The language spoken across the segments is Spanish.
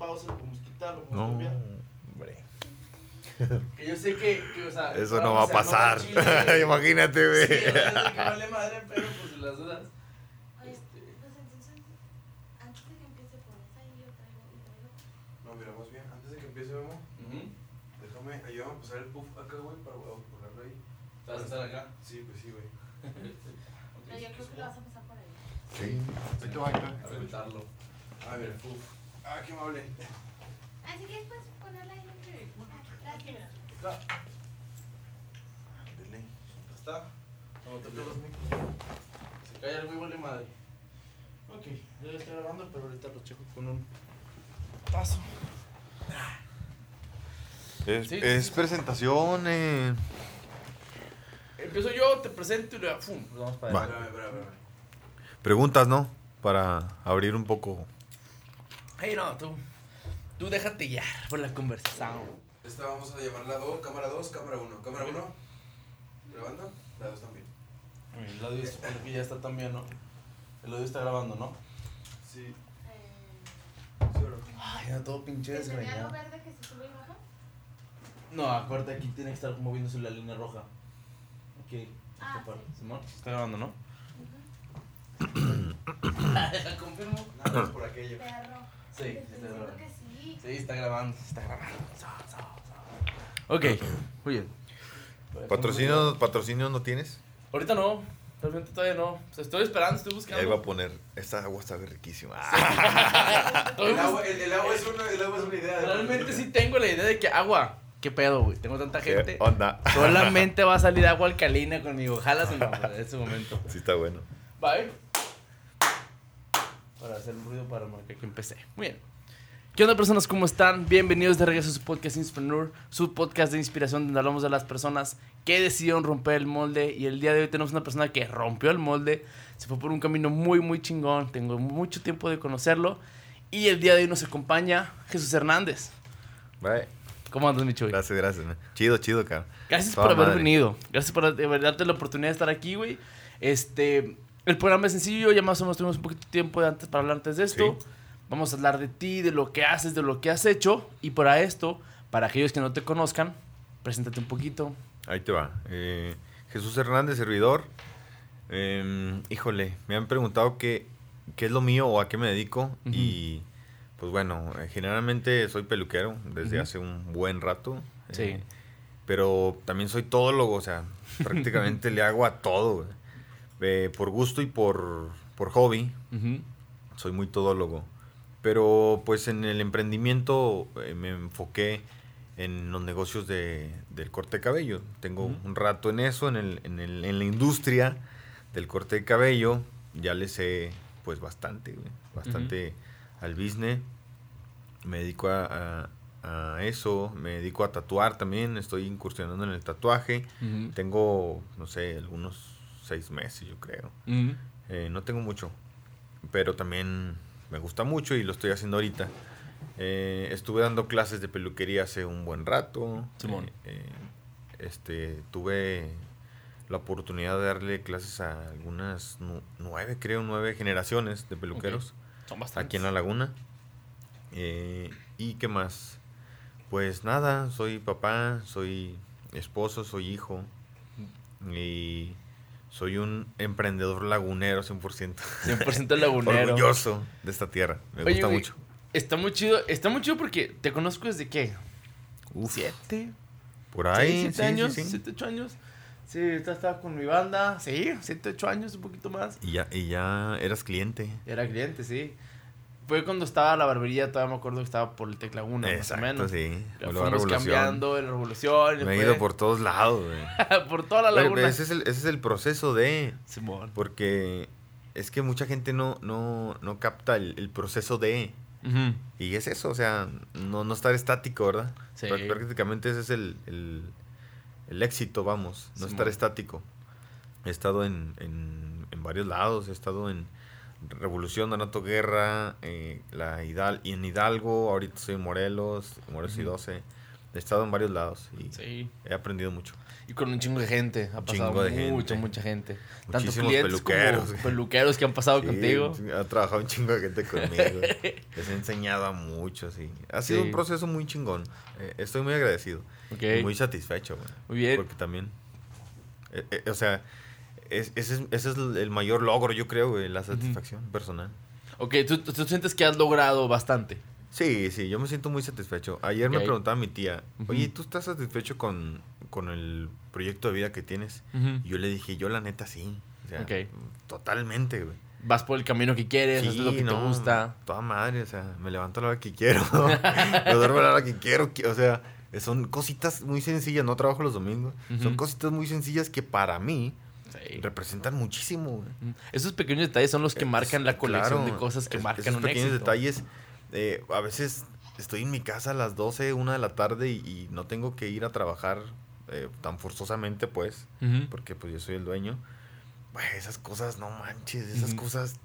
pausa, lo podemos quitar, lo No, cambiar. hombre. Que yo sé que, que, o sea, Eso no va a pasar. chile. Imagínate, Sí, güey. que vale madre, pero pues las dudas. Oye, entonces, antes de que empiece por esa y yo traigo, y traigo. No, mira, más bien, antes de que empiece, Memo, ujú. déjame, ayúdame a pasar el puff acá, güey, para ponerlo ahí. ¿Te vas a estar acá? Sí, pues sí, güey. Yo creo que lo vas a pasar por ahí. Sí. Ahí te va. A reventarlo. Ah, mira, puff. Ah, qué amable. Así que después ponerla ahí. Gracias. Dele. Ya está. Vamos a tocar los micros. Se cae algo y vale madre. Ok, ya está grabando, pero ahorita lo checo con un paso. Es, Sí, es sí. presentación. eh. Empiezo yo, te presento y luego, ¡fum! Vamos para allá. Preguntas, ¿no? Para abrir un poco. Hey, no, tú. Tú déjate guiar por la conversación. Esta vamos a llamarla 2, cámara 2, cámara 1. Cámara 1. ¿Grabando? La 2 también. El audio supone que ya está también, ¿no? El audio está grabando, ¿no? Sí. Eh. Ay, ya todo pinche ¿te tenía algo desgreñado. verde que se sube y baja? No, acuérdate, aquí tiene que estar moviéndose la línea roja. Aquí. Ah, sí. Simón, está grabando, ¿no? Ujú. Confirmo. Nada más por aquello. Perro. Sí, sí, está grabando. que sí. Sí, está grabando, está grabando. So, so, so. Ok, muy bien. ¿Patrocinio, ¿Patrocinio no tienes? Ahorita no, realmente todavía no. O sea, estoy esperando, estoy buscando. ahí va a poner. Esta agua está riquísima. El agua, el, el agua es una, el agua es una idea. de Realmente sí tengo la idea de que agua. ¿Qué pedo, güey? Tengo tanta gente. ¿Qué onda? Solamente va a salir agua alcalina conmigo. Jalas en ese momento. Sí, está bueno. Bye. Para hacer un ruido para marcar que empecé. Muy bien. ¿Qué onda, personas? ¿Cómo están? Bienvenidos de regreso a su podcast Inspreneur, su podcast de inspiración donde hablamos de las personas que decidieron romper el molde. Y el día de hoy tenemos una persona que rompió el molde, se fue por un camino muy, muy chingón. Tengo mucho tiempo de conocerlo. Y el día de hoy nos acompaña Jesús Hernández. Bye. ¿Cómo andas, mi Chuy? Gracias, gracias. man. Chido, chido, cabrón. Gracias Toda por haber madre. venido. Gracias por darte la oportunidad de estar aquí, güey. Este, el programa es sencillo, ya más o menos tuvimos un poquito de tiempo de antes para hablar antes de esto. Sí. Vamos a hablar de ti, de lo que haces, de lo que has hecho. Y para esto, para aquellos que no te conozcan, preséntate un poquito. Ahí te va. Eh, Jesús Hernández, servidor. Em, híjole, me han preguntado qué, qué es lo mío o a qué me dedico. Y pues bueno, eh, generalmente soy peluquero desde hace un buen rato. Sí. eh, pero también soy todólogo, o sea, prácticamente le hago a todo. Eh, por gusto y por, por hobby, soy muy todólogo. Pero pues en el emprendimiento eh, me enfoqué en los negocios de, del corte de cabello. Tengo Ujú. un rato en eso, en, el, en, el- en la industria del corte de cabello. Ya le sé pues bastante, bastante al business. Me dedico a, a- a eso, me dedico a tatuar también, estoy incursionando en el tatuaje. Tengo, no sé, algunos seis meses yo creo. Eh, no tengo mucho, pero también me gusta mucho y lo estoy haciendo ahorita. Eh, estuve dando clases de peluquería hace un buen rato. Simón. Eh, eh, este, tuve la oportunidad de darle clases a algunas nu- nueve, creo, nueve generaciones de peluqueros Son bastantes. aquí en La Laguna. Eh, ¿Y qué más? Pues nada, soy papá, soy esposo, soy hijo. Y soy un emprendedor lagunero 100%. 100% lagunero. Orgulloso de esta tierra. Me Oye, gusta güey, mucho. Está muy chido. Está muy chido porque te conozco desde qué? Uf, ¿Siete? por ¿Seis, ahí. siete sí, años? sí, sí. ¿Siete, ocho años? Sí, estaba con mi banda. Sí, siete, ocho años, un poquito más. Y ya, y ya eras cliente. Era cliente, sí. Fue cuando estaba la barbería, todavía me acuerdo que estaba por el Tecla 1, más o menos. sí. Fuimos revolución. cambiando en la revolución. Me he ido por todos lados, güey. por toda la Pero laguna. ese, es el, ese es el proceso de... Simón. Porque es que mucha gente no, no, no capta el, el proceso de... Y es eso, o sea, no, no estar estático, ¿verdad? Sí. Prá- Prácticamente ese es el, el, el éxito, vamos, no Simón. estar estático. He estado en, en, en varios lados, he estado en Revolución, Donato Guerra, eh, la Hidal y en Hidalgo, ahorita estoy en Morelos, Morelos y Ujú. 12. He estado en varios lados y Sí. he aprendido mucho. Y con un chingo de gente. Ha pasado mucha, gente. mucha gente. Tanto Muchísimos clientes peluqueros. como peluqueros que han pasado Sí, contigo. Ha trabajado un chingo de gente conmigo. Les he enseñado a muchos. Y ha sido Sí. un proceso muy chingón. Eh, estoy muy agradecido. Ok. Y muy satisfecho, güey. Muy bien. Porque también. eh, eh, o sea, es- ese, es, ese es el mayor logro, yo creo, güey, la satisfacción personal. Ok, ¿tú, tú sientes que has logrado bastante. Sí, sí, yo me siento muy satisfecho. Ayer Ok. me preguntaba mi tía, oye, ¿tú estás satisfecho con, con el proyecto de vida que tienes? Y yo le dije, yo la neta sí. O sea, totalmente, güey. Vas por el camino que quieres, haces lo que te no, gusta. Toda madre, o sea, me levanto a la hora que quiero. me duermo a la hora que quiero. qui- O sea, son cositas muy sencillas. No trabajo los domingos. Son cositas muy sencillas que para mí Representan muchísimo, güey. Esos pequeños detalles son los que marcan la Es- colección claro, de cosas que es- marcan esos un pequeños éxito. detalles. eh, a veces estoy en mi casa a las 12, 1 de la tarde y, y no tengo que ir a trabajar eh, tan forzosamente, pues, Ujú. porque pues yo soy el dueño. Güey, esas cosas, no manches, esas Ujú. cosas,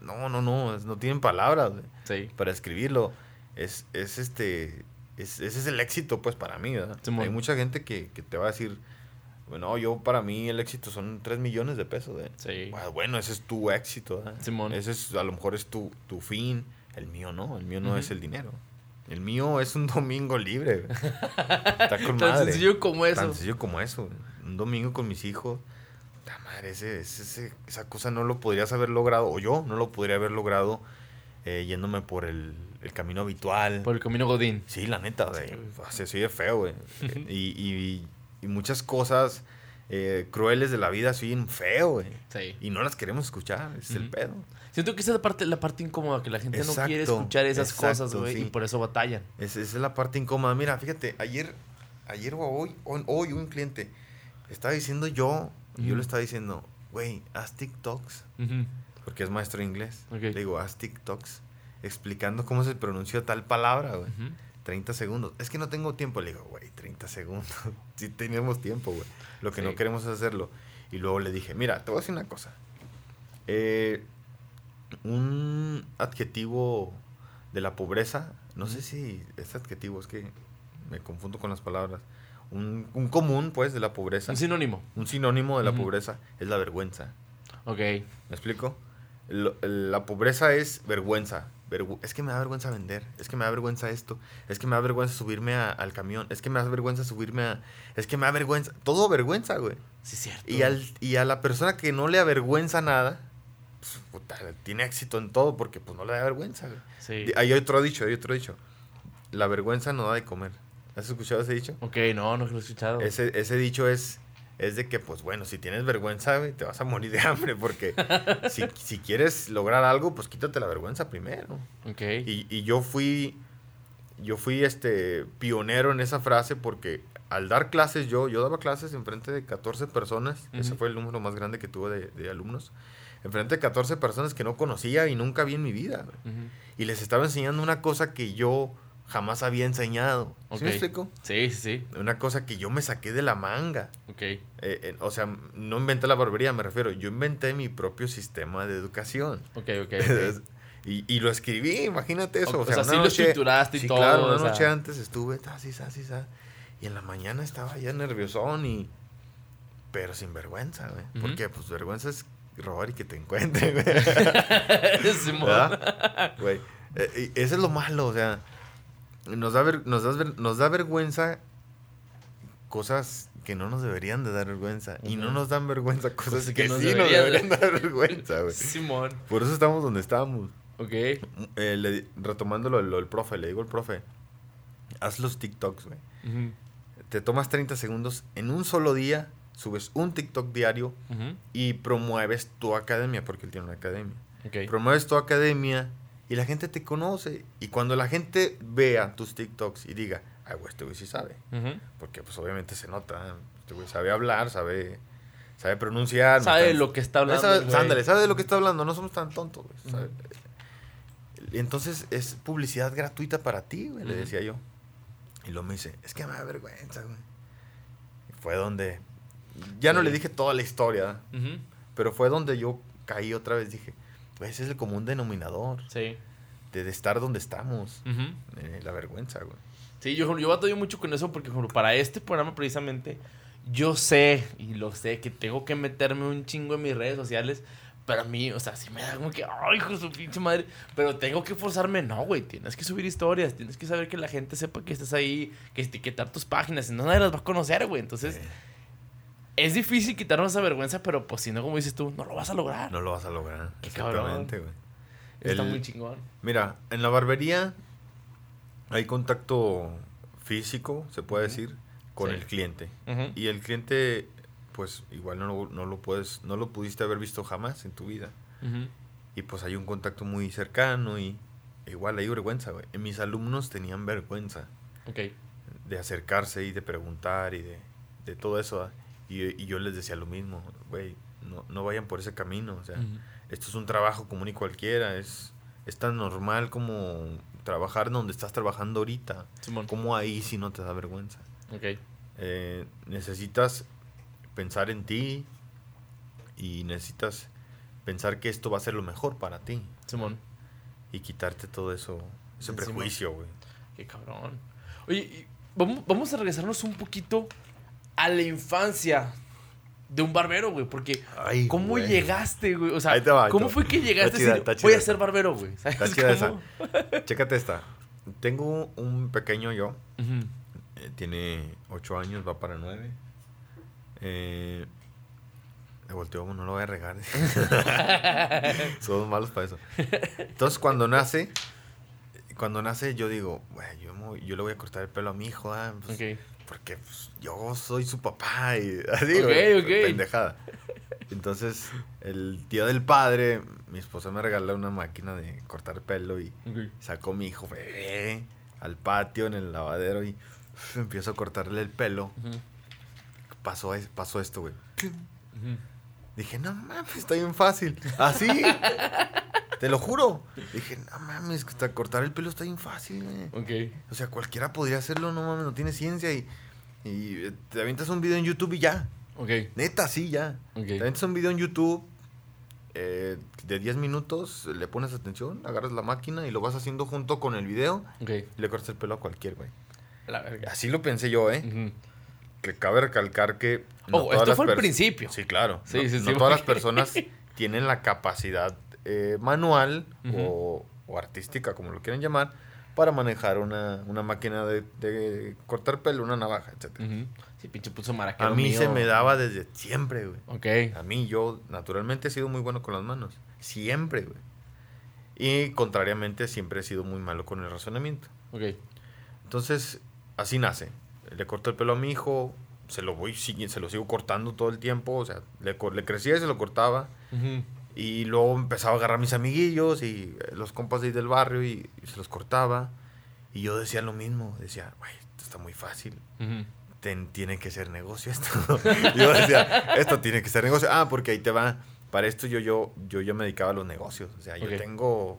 no, no, no, no tienen palabras Sí. para escribirlo. Es, es este, es, ese es el éxito, pues, para mí, ¿verdad? Simón. Hay mucha gente que, que te va a decir, bueno, yo para mí el éxito son 3 millones de pesos, ¿eh? Sí. Bueno, Bueno, ese es tu éxito, ¿verdad? Simón. Ese es, a lo mejor es tu, tu fin. El mío no, el mío no es el dinero. El mío es un domingo libre. Está con Tan madre. sencillo como eso. Tan sencillo como eso. Un domingo con mis hijos. La madre, ese, ese- esa cosa no lo podrías haber logrado, o yo no lo podría haber logrado eh, yéndome por el, el camino habitual. Por el camino Godín. Sí, la neta, güey. Sí. Se feo, güey. y, y- y muchas cosas eh, crueles de la vida se oyen feo, güey. Sí. Y no las queremos escuchar, es el pedo. Siento que esa es la parte, la parte incómoda, que la gente no quiere escuchar esas exacto, cosas, güey, sí. y por eso batallan. Es- Esa es la parte incómoda. Mira, fíjate, ayer, ayer o hoy, hoy, un cliente estaba diciendo yo, y yo le estaba diciendo, güey, haz TikToks, porque es maestro de inglés. Le digo, haz TikToks, explicando cómo se pronuncia tal palabra, güey. Ujú. 30 segundos. Es que no tengo tiempo. Le digo, güey, 30 segundos. sí tenemos tiempo, güey. Lo que Sí. no queremos es hacerlo. Y luego le dije, mira, te voy a decir una cosa. Eh, un adjetivo de la pobreza, no sé si es adjetivo, es que me confundo con las palabras. Un, un común, pues, de la pobreza. Un sinónimo. Un sinónimo de la pobreza es la vergüenza. Ok. ¿Me explico? Lo- la pobreza es vergüenza. Es que me da vergüenza vender. Es que me da vergüenza esto. Es que me da vergüenza subirme a- al camión. Es que me da vergüenza subirme a... Es que me da vergüenza. Todo vergüenza, güey. Sí, cierto. Y, al, y a la persona que no le avergüenza nada, pues, puta, tiene éxito en todo porque pues no le da vergüenza, güey. Sí. Hay otro dicho, hay otro dicho. La vergüenza no da de comer. ¿Has escuchado ese dicho? Ok, no, no lo he escuchado. Ese, ese dicho es, es de que, pues bueno, si tienes vergüenza, güey, te vas a morir de hambre, porque si, si quieres lograr algo, pues quítate la vergüenza primero. Ok. Y, y yo fui, yo fui este pionero en esa frase porque al dar clases yo, yo daba clases en frente de 14 personas, ese fue el número más grande que tuve de, de alumnos, en frente de 14 personas que no conocía y nunca vi en mi vida. Y les estaba enseñando una cosa que yo jamás había enseñado. ¿Sí Ok. me explico? Sí, sí, sí. Una cosa que yo me saqué de la manga. Ok. Eh, eh, o sea, no inventé la barbería, me refiero. Yo inventé mi propio sistema de educación. Ok, ok. ok. y, y lo escribí, imagínate eso. O O, sea, sí lo noche- estructuraste y sí, todo, Claro, una o sea. noche antes estuve, así, así, así. Y en la mañana estaba ya nerviosón y. Pero sin vergüenza, güey. Ujú. Porque, pues, vergüenza es robar y que te encuentren, güey. Güey. Eh, eso es lo malo, o sea. Nos da, ver- nos, da ver- nos da vergüenza cosas que no nos deberían de dar vergüenza. Y no nos dan vergüenza cosas Cosas que, que nos sí nos deberían deberían dar vergüenza, güey. Simón. Por eso estamos donde estamos. Ok. Eh, le- retomando lo, lo del profe, le digo al profe, haz los TikToks, güey. Ujú. Te tomas 30 segundos, en un solo día subes un TikTok diario Ujú. y promueves tu academia, porque él tiene una academia. Ok. Promueves tu academia y la gente te conoce. Y cuando la gente vea tus TikToks y diga, ay, güey, este güey sí sabe. Porque pues obviamente se nota, este güey sabe hablar, sabe, sabe pronunciar. Sabe lo que está hablando. Sabe- el güey. ándale, sabe de lo que está hablando, no somos tan tontos, güey. Entonces es publicidad gratuita para ti, güey, le decía yo. Y luego me dice, es que me da vergüenza, güey. Y fue donde, ya no le dije toda la historia, pero fue donde yo caí otra vez, dije, pues es el común denominador. Sí. de, de estar donde estamos. Ujú. Eh, la vergüenza, güey. Sí, yo, yo batallo mucho con eso porque, por ejemplo, para este programa precisamente, yo sé, y lo sé, que tengo que meterme un chingo en mis redes sociales. Pero a mí, o sea, sí me da como que, ay, hijo de su pinche madre. Pero tengo que forzarme. No, güey, tienes que subir historias. Tienes que saber que la gente sepa que estás ahí, que etiquetar tus páginas. Si no, nadie las va a conocer, güey. Entonces, Eh, es difícil quitarnos esa vergüenza, pero pues si no, como dices tú, no lo vas a lograr. no lo vas a lograr. Qué. Exactamente, güey. Está El- muy chingón. Mira, en la barbería hay contacto físico, se puede decir, con Sí. el cliente. Y el cliente, pues igual no, lo- no lo puedes, no lo pudiste haber visto jamás en tu vida. Y pues hay un contacto muy cercano y igual hay vergüenza, güey. Mis alumnos tenían vergüenza Ok. de acercarse y de preguntar y de, de todo eso. ¿ah? Y, y yo les decía lo mismo, güey, no, no vayan por ese camino. O sea, esto es un trabajo común y cualquiera. Es, es tan normal como trabajar donde estás trabajando ahorita. Simón. Como ahí si no te da vergüenza. Ok. Eh, necesitas pensar en ti y necesitas pensar que esto va a ser lo mejor para ti Simón. y quitarte todo eso, ese Encima. prejuicio, güey. Qué cabrón. Oye, y vamos, vamos a regresarnos un poquito a la infancia de un barbero, güey. Porque, Ay, ¿cómo güey. llegaste, güey? O sea, va, ¿cómo fue que llegaste chida, a decir, voy a ser esa. barbero, güey? ¿Sabes Está chida cómo? Chécate esta. Tengo un pequeño yo, eh, tiene 8 años, va para 9. Eh, me volteo, no lo voy a regar. Somos malos para eso. Entonces, cuando nace, cuando nace, yo digo, "Güey, yo, yo le voy a cortar el pelo a mi hijo, pues, Ok. Porque pues, yo soy su papá y así, Ok, güey, ok. pendejada. Entonces, el día del padre, mi esposa me regaló una máquina de cortar pelo y Ok. sacó mi hijo bebé al patio en el lavadero y empiezo a cortarle el pelo. Pasó, pasó esto, güey. Dije, no mames, está bien fácil. Así. Te lo juro. Dije, no mames, que hasta cortar el pelo está bien fácil, güey. Ok. O sea, cualquiera podría hacerlo, no mames, no tiene ciencia y, y eh, te avientas un video en YouTube y ya. Ok. Neta, sí, ya. Te avientas un video en YouTube eh, de 10 minutos, le pones atención, agarras la máquina y lo vas haciendo junto con el video y le cortas el pelo a cualquier, güey. La verga. Así lo pensé yo, ¿eh? Que cabe recalcar que... Todas esto fue al pers- principio. Sí, claro. Sí, no, sí, sí, no todas las personas tienen la capacidad eh, manual o, o artística, como lo quieran llamar, para manejar una, una máquina de, de cortar pelo, una navaja, etc. Ujú. Sí, pinche puso maraquero A mí mío. se me daba desde siempre, güey. Ok. A mí, yo naturalmente he sido muy bueno con las manos. Siempre, güey. Y contrariamente, siempre he sido muy malo con el razonamiento. Ok. Entonces, así nace. Le corto el pelo a mi hijo, se lo voy se lo sigo cortando todo el tiempo, o sea, le, crecía y se lo cortaba. Ujú. Y luego empezaba a agarrar a mis amiguillos y eh, los compas de ahí del barrio y, y se los cortaba. Y yo decía lo mismo, decía, güey, esto está muy fácil. Ujú. Ten- tiene que ser negocio esto. yo decía, esto tiene que ser negocio. Ah, porque ahí te va. Para esto yo, yo, yo, yo me dedicaba a los negocios. O sea, yo Ok. tengo,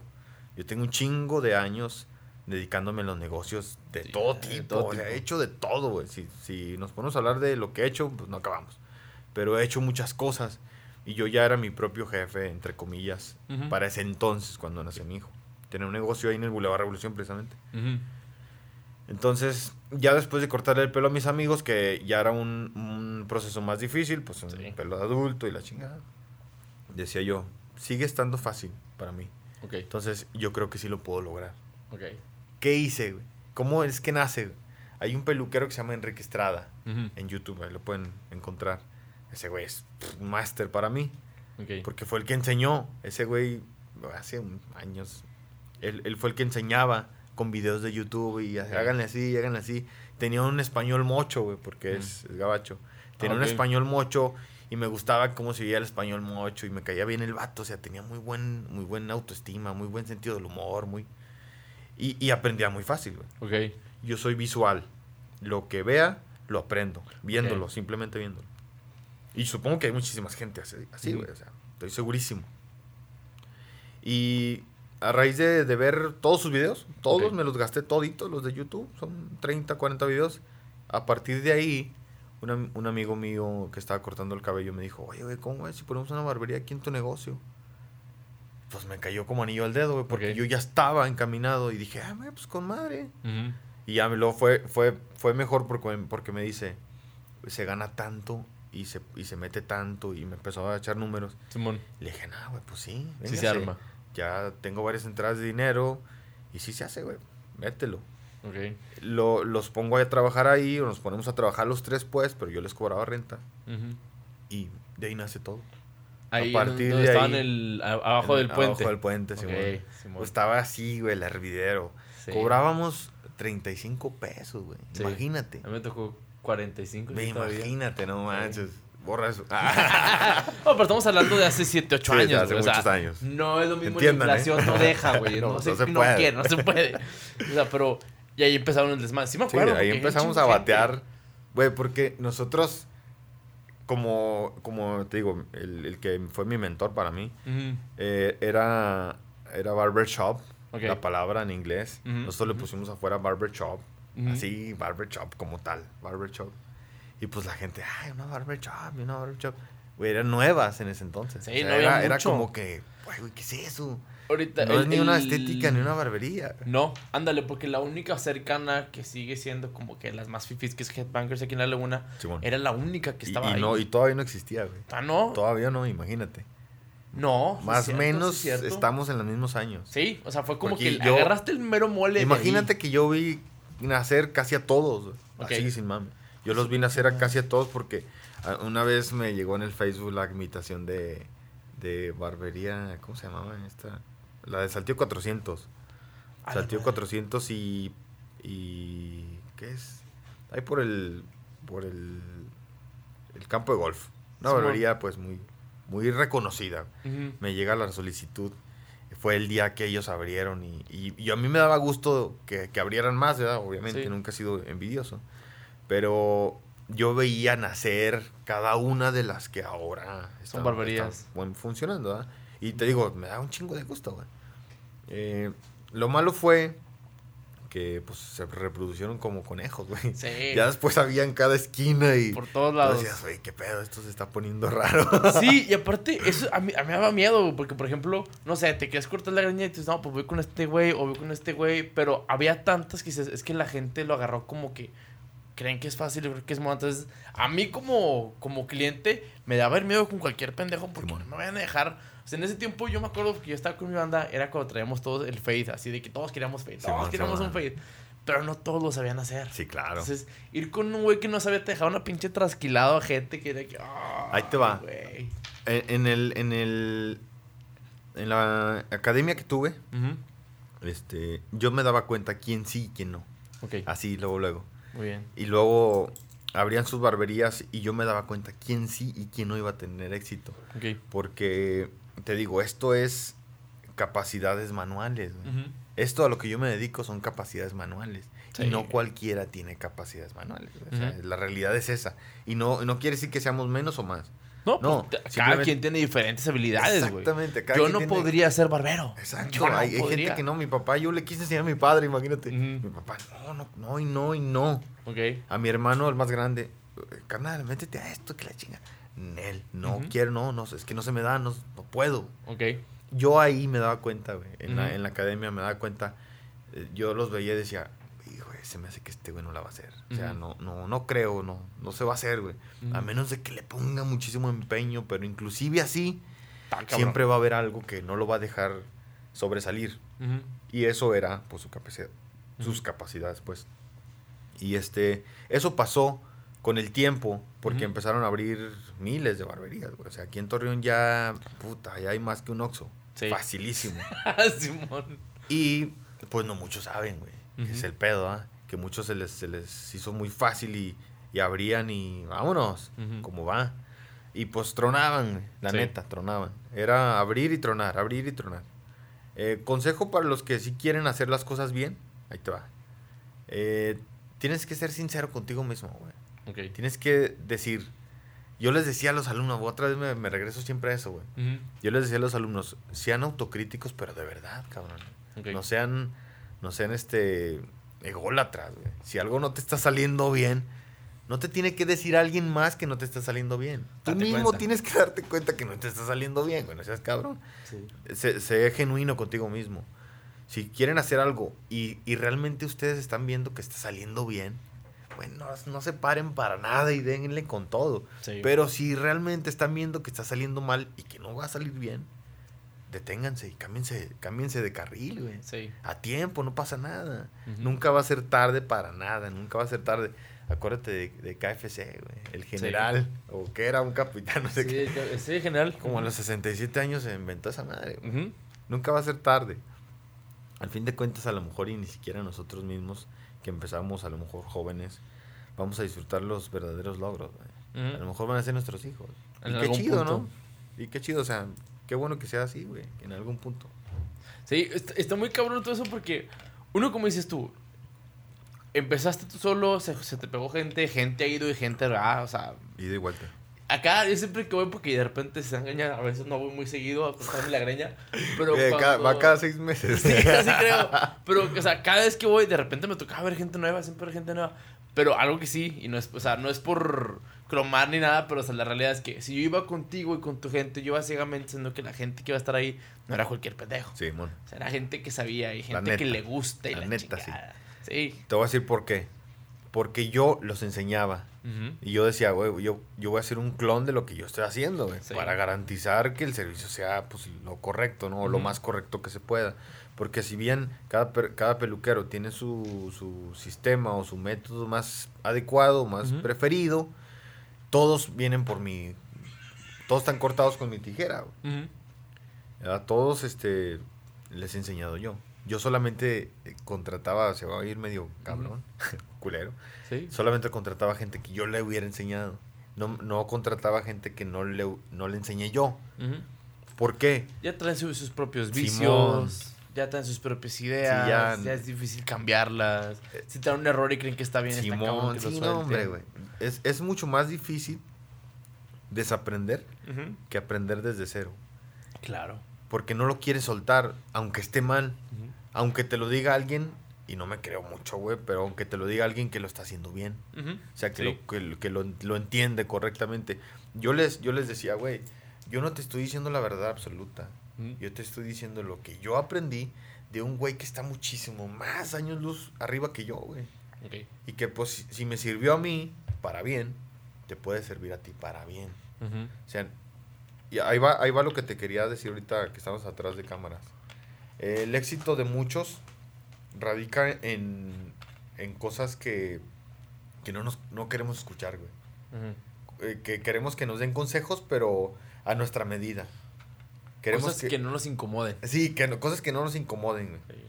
yo tengo un chingo de años dedicándome a los negocios de Sí, todo de tipo. todo o sea, tipo. he hecho de todo, güey. Si, si nos ponemos a hablar de lo que he hecho, pues no acabamos. Pero he hecho muchas cosas. Y yo ya era mi propio jefe, entre comillas, para ese entonces, cuando nació mi hijo. Tenía un negocio ahí en el Boulevard Revolución, precisamente. Entonces, ya después de cortarle el pelo a mis amigos, que ya era un, un proceso más difícil, pues un Sí. pelo de adulto y la chingada, decía yo, sigue estando fácil para mí. Ok. Entonces, yo creo que sí lo puedo lograr. Ok. ¿Qué hice, güey? ¿Cómo es que nace? Hay un peluquero que se llama Enrique Estrada en YouTube, ahí lo pueden encontrar. Ese güey es un máster para mí, porque fue el que enseñó. Ese güey, hace años, él, él fue el que enseñaba con videos de YouTube y Ok. háganle así, háganle así. Tenía un español mocho, güey, porque Mm. es, es gabacho. Tenía Ah, un español mocho y me gustaba cómo se veía el español mocho y me caía bien el vato. O sea, tenía muy buen, muy buen autoestima, muy buen sentido del humor, muy... Y, y aprendía muy fácil, güey. Yo soy visual. Lo que vea, lo aprendo. Viéndolo, simplemente viéndolo. Y supongo que hay muchísimas gente así, güey. O sea, estoy segurísimo. Y a raíz de, de ver todos sus videos, todos Ok. me los gasté toditos, los de YouTube. Son 30, 40 videos. A partir de ahí, un, am- un amigo mío que estaba cortando el cabello me dijo, oye, güey, ¿cómo ves si ponemos una barbería aquí en tu negocio? pues me cayó como anillo al dedo, güey, porque Ok. yo ya estaba encaminado y dije, ah, pues con madre. Ujú. Y ya me lo fue, fue, fue mejor porque, porque me dice, se gana tanto y se, y se mete tanto y me empezó a echar números. Simón. Le dije, no, güey, pues sí. Sí se arma. Ya tengo varias entradas de dinero y sí se hace, güey. Mételo. Ok. Lo, los pongo a trabajar ahí o nos ponemos a trabajar los tres, pues, pero yo les cobraba renta Ujú. y de ahí nace todo. Ahí A partir donde de estaban ahí- el, abajo En- del puente. Abajo del puente, Ok, Simón. Simón. Pues estaba así, güey, el hervidero. Sí. Cobrábamos 35 pesos, güey. Sí. Imagínate. A mí me tocó 45. Ve, sí, todavía. imagínate, no manches. Borra eso. No, pero estamos hablando de hace 7, 8 Sí, años. hace güey, o sea, muchos años. No es lo mismo Entiendan, la ¿eh? inflación, no deja, güey. No, se, se no puede. quiere, no se puede. O sea, pero. Y ahí empezaron el desmadre. Sí me Sí, acuerdo. ahí empezamos a batear. Güey, porque nosotros, como, como te digo, el, el que fue mi mentor para mí, eh, era, era barbershop, Ok. la palabra en inglés. Nosotros le pusimos afuera barbershop, Ujú. así, barbershop como tal, barbershop. Y pues la gente, ay, una barbershop, una barbershop. Güey, eran nuevas en ese entonces. Sí, no era, había era mucho. como que, güey, güey, ¿qué es eso? Ahorita. No el- es ni una el- estética ni una barbería. No, ándale, porque la única cercana que sigue siendo como que las más fifis, que es Headbangers aquí en la Laguna, Simón. era la única que Y, estaba y ahí. no, y todavía no existía, güey. Ah, no. Todavía no, imagínate. No. sí Más o sí menos es estamos en los mismos años. Sí, o sea, fue como Porque que yo- agarraste el mero mole. de Imagínate ahí. que yo vi nacer casi a todos, así sin mame. Yo los vi nacer a casi a todos porque ah, una vez me llegó en el Facebook la imitación de, de barbería, ¿cómo se llamaba esta? La de Saltillo 400. A la Saltillo madre. 400 y, y ¿qué es? Ahí por el por el, el campo de golf. Una barbería pues muy muy reconocida me llega la solicitud. Fue el día que ellos abrieron y, y, y a mí me daba gusto que, que abrieran más, ¿verdad? Obviamente, Sí. nunca he sido envidioso. Pero yo veía nacer cada una de las que ahora están, barberías. están, funcionando, ¿verdad? Y te digo, me da un chingo de gusto, güey. Eh, lo malo fue que pues se reproducieron como conejos, güey. Sí. Ya después había en cada esquina y... Por todos lados. decías, güey, qué pedo, esto se está poniendo raro. Sí, y aparte, eso a mí, a mí me daba miedo, porque por ejemplo, no sé, te quieres cortar la greña y dices, no, pues voy con este güey o voy con este güey, pero había tantas que dices, es que la gente lo agarró como que creen que es fácil, creen que es moda. Entonces, a mí como, como cliente me daba el miedo con cualquier pendejo porque no me vayan a dejar. O sea, en ese tiempo yo me acuerdo que yo estaba con mi banda, era cuando traíamos todos el fade, así de que todos queríamos fade, todos queríamos un fade, pero no todos lo sabían hacer. sí, claro. Entonces, ir con un güey que no sabía te dejaba una pinche trasquilado a gente que era que. Ahí te va. En, en el, en el, en la academia que tuve, este, yo me daba cuenta quién sí y quién no. Ok, Así, luego, luego. muy bien. Y luego abrían sus barberías y yo me daba cuenta quién sí y quién no iba a tener éxito. Ok. Porque, te digo, esto es capacidades manuales. Esto a lo que yo me dedico son capacidades manuales. Sí. Y no cualquiera tiene capacidades manuales. O sea, la realidad es esa. Y no, no quiere decir que seamos menos o más. No, No, pues, cada quien tiene diferentes habilidades, güey. Exactamente. cada Yo quien no tiene- podría ser barbero. Exacto. No hay, gente que no. Mi papá, yo le quise enseñar a mi padre, imagínate. Mi papá, no, no, no, y no, y no. Ok. A mi hermano, el más grande, carnal, métete a esto, que la chinga. Él, no Ujú. quiero, no, no, es que no se me da, no, no puedo. Ok. Yo ahí me daba cuenta, güey. En, la, en la academia me daba cuenta. eh, yo los veía y decía, hijo, se me hace que este güey no la va a hacer. O sea, no, no, no creo, no, no se va a hacer, güey. A menos de que le ponga muchísimo empeño, pero inclusive así, siempre va a haber algo que no lo va a dejar sobresalir. Y eso era, pues, su capacidad, sus capacidades, pues. Y este, eso pasó con el tiempo, porque empezaron a abrir miles de barberías, güey. O sea, aquí en Torreón ya, puta, ya hay más que un Oxxo. Sí. Facilísimo. Simón. Y, pues, no muchos saben, güey. Es el pedo, ¿ah? Que muchos se les, se les hizo muy fácil y, y abrían y vámonos, como va. Y pues tronaban, güey, la Sí. neta, tronaban. Era abrir y tronar, abrir y tronar. Eh, consejo para los que sí quieren hacer las cosas bien, ahí te va. Eh, tienes que ser sincero contigo mismo, güey. Ok. Tienes que decir, yo les decía a los alumnos, otra vez me, me regreso siempre a eso, güey. Ujú. Yo les decía a los alumnos, sean autocríticos, pero de verdad, cabrón. Ok. No sean, no sean este ególatras, güey. Si algo no te está saliendo bien, No te tiene que decir alguien más que no te está saliendo bien. Tú Date mismo cuenta. tienes que darte cuenta que no te está saliendo bien, güey. No seas cabrón. Sí. Sé, sé genuino contigo mismo. Si quieren hacer algo y, y realmente ustedes están viendo que está saliendo bien, bueno, no se paren para nada y denle con todo. Sí. Pero si realmente están viendo que está saliendo mal y que no va a salir bien, deténganse y cámbiense, cámbiense de carril, güey. Sí. A tiempo, no pasa nada. Nunca va a ser tarde para nada, nunca va a ser tarde. Acuérdate de, de KFC, güey. El general, o que era un capitán, no sé Sí, qué. sí, general. Como a los 67 años se inventó esa madre. güey. Nunca va a ser tarde. Al fin de cuentas, a lo mejor y ni siquiera nosotros mismos, que empezamos a lo mejor jóvenes, vamos a disfrutar los verdaderos logros. güey. A lo mejor van a ser nuestros hijos. En y qué chido, punto. ¿no? Y qué chido, o sea, qué bueno que sea así, güey, en algún punto. Sí, está, está muy cabrón todo eso porque uno, como dices tú, empezaste tú solo, se, se te pegó gente, gente ha ido y gente va, o sea, Y de vuelta. Acá yo siempre que voy porque de repente se engaña, a veces no voy muy seguido a cortarme la greña, pero Eh, cada- cuando- Va cada seis meses. Sí, así creo. Pero, o sea, cada vez que voy, de repente me toca ver gente nueva, siempre hay gente nueva. Pero algo que sí, y no es, o sea, no es por cromar ni nada, pero o sea, la realidad es que si yo iba contigo y con tu gente, yo iba ciegamente siendo que la gente que iba a estar ahí no era cualquier pendejo. Sí, mon. O sea, era gente que sabía y gente que neta. le gusta y La la, neta, sí. Sí. Te voy a decir por qué. Porque yo los enseñaba. Y yo decía, güey, yo, yo voy a hacer un clon de lo que yo estoy haciendo, güey, Sí. para garantizar que el servicio sea pues, lo correcto, ¿no? O lo más correcto que se pueda. Porque si bien cada, cada peluquero tiene su, su sistema o su método más adecuado, más preferido, todos vienen por mi... Todos están cortados con mi tijera. A todos este, les he enseñado yo. Yo solamente eh, contrataba, se va a ir medio cabrón, culero. Sí. Solamente contrataba gente que yo le hubiera enseñado. No, no contrataba gente que no le, no le enseñé yo. ¿Por qué? Ya traen su- sus propios Simón. vicios. Ya traen sus propias ideas. ya- ya, es difícil cambiarlas. Si traen un error y creen que está bien, está cabrón Simón, que lo sí, no, hombre, güey. Es, es mucho más difícil desaprender que aprender desde cero. Claro. Porque no lo quieres soltar, aunque esté mal. Aunque te lo diga alguien, y no me creo mucho, güey, pero aunque te lo diga alguien que lo está haciendo bien. O sea, que, Sí. lo, que, lo- que lo, lo entiende correctamente. Yo les, yo les decía, güey, yo no te estoy diciendo la verdad absoluta. Yo te estoy diciendo lo que yo aprendí de un güey que está muchísimo más años luz arriba que yo, güey. Y que pues si, me sirvió a mí para bien, te puede servir a ti para bien. O sea, y ahí va, ahí va lo que te quería decir ahorita que estamos atrás de cámaras. El éxito de muchos radica en, en cosas que, que no, nos, no queremos escuchar, güey. Eh, que queremos que nos den consejos, pero a nuestra medida. Queremos Cosas que... no nos incomoden. Sí, que no- cosas que no nos incomoden, güey. Sí.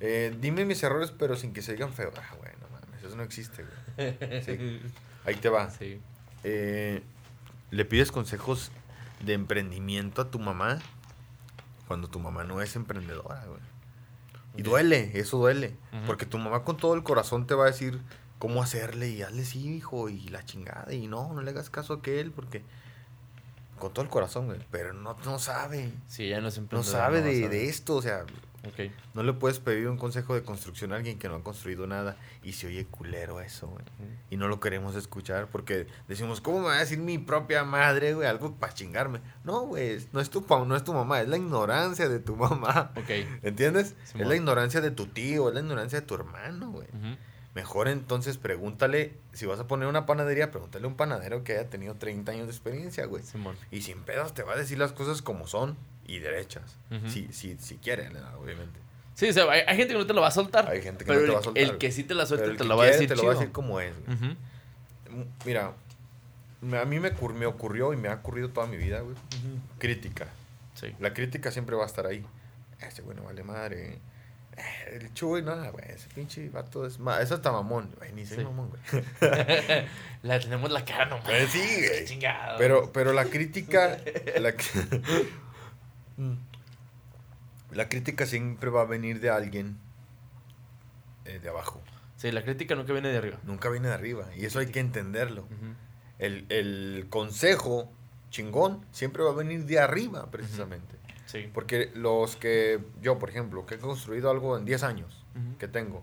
Eh, dime mis errores, pero sin que se digan feo. Ah, güey, no mames, eso no existe, güey. Sí. Ahí te va. Sí. Eh, ¿Le pides consejos de emprendimiento a tu mamá cuando tu mamá no es emprendedora, güey? Y duele, eso duele. Porque tu mamá con todo el corazón te va a decir cómo hacerle y hazle sí, hijo, y la chingada. Y no, no le hagas caso a aquel porque... Con todo el corazón, güey. Pero no, no sabe. Sí, ya no es No emprendedora, sabe va a de, de esto, o sea... Ok. No le puedes pedir un consejo de construcción a alguien que no ha construido nada y se oye culero eso, güey. Y no lo queremos escuchar porque decimos, ¿cómo me va a decir mi propia madre, güey? Algo para chingarme. No, güey, no es, tu, no es tu mamá, es la ignorancia de tu mamá. Ok. ¿Entiendes? Simón. Es la ignorancia de tu tío, es la ignorancia de tu hermano, güey. Mejor entonces pregúntale, si vas a poner una panadería, pregúntale a un panadero que haya tenido 30 años de experiencia, güey. Y sin pedos te va a decir las cosas como son y derechas. Si, si, si quiere, ¿no? obviamente. Sí, o sea, hay, hay gente que no te lo va a soltar. Hay gente que pero no te va a soltar, El que sí te la suelta el te lo va a decir te lo va a decir como es, Mira, a mí me, ocur- me ocurrió y me ha ocurrido toda mi vida, güey. Ujú. Crítica. Sí. La crítica siempre va a estar ahí. Ese güey no vale madre. Eh, El chuy, nada, güey. Ese pinche vato es... ma- Es hasta mamón. Güey, ni soy Sí. mamón, güey. la tenemos la cara nomás. Pues sí, Qué güey. chingado. Pero, pero la crítica... la, Mm. la crítica siempre va a venir de alguien eh, de abajo. Sí, la crítica nunca viene de arriba. Nunca viene de arriba. Y eso hay que entenderlo. El, el consejo chingón siempre va a venir de arriba, precisamente. Sí. Porque los que, yo por ejemplo, que he construido algo en 10 años que tengo,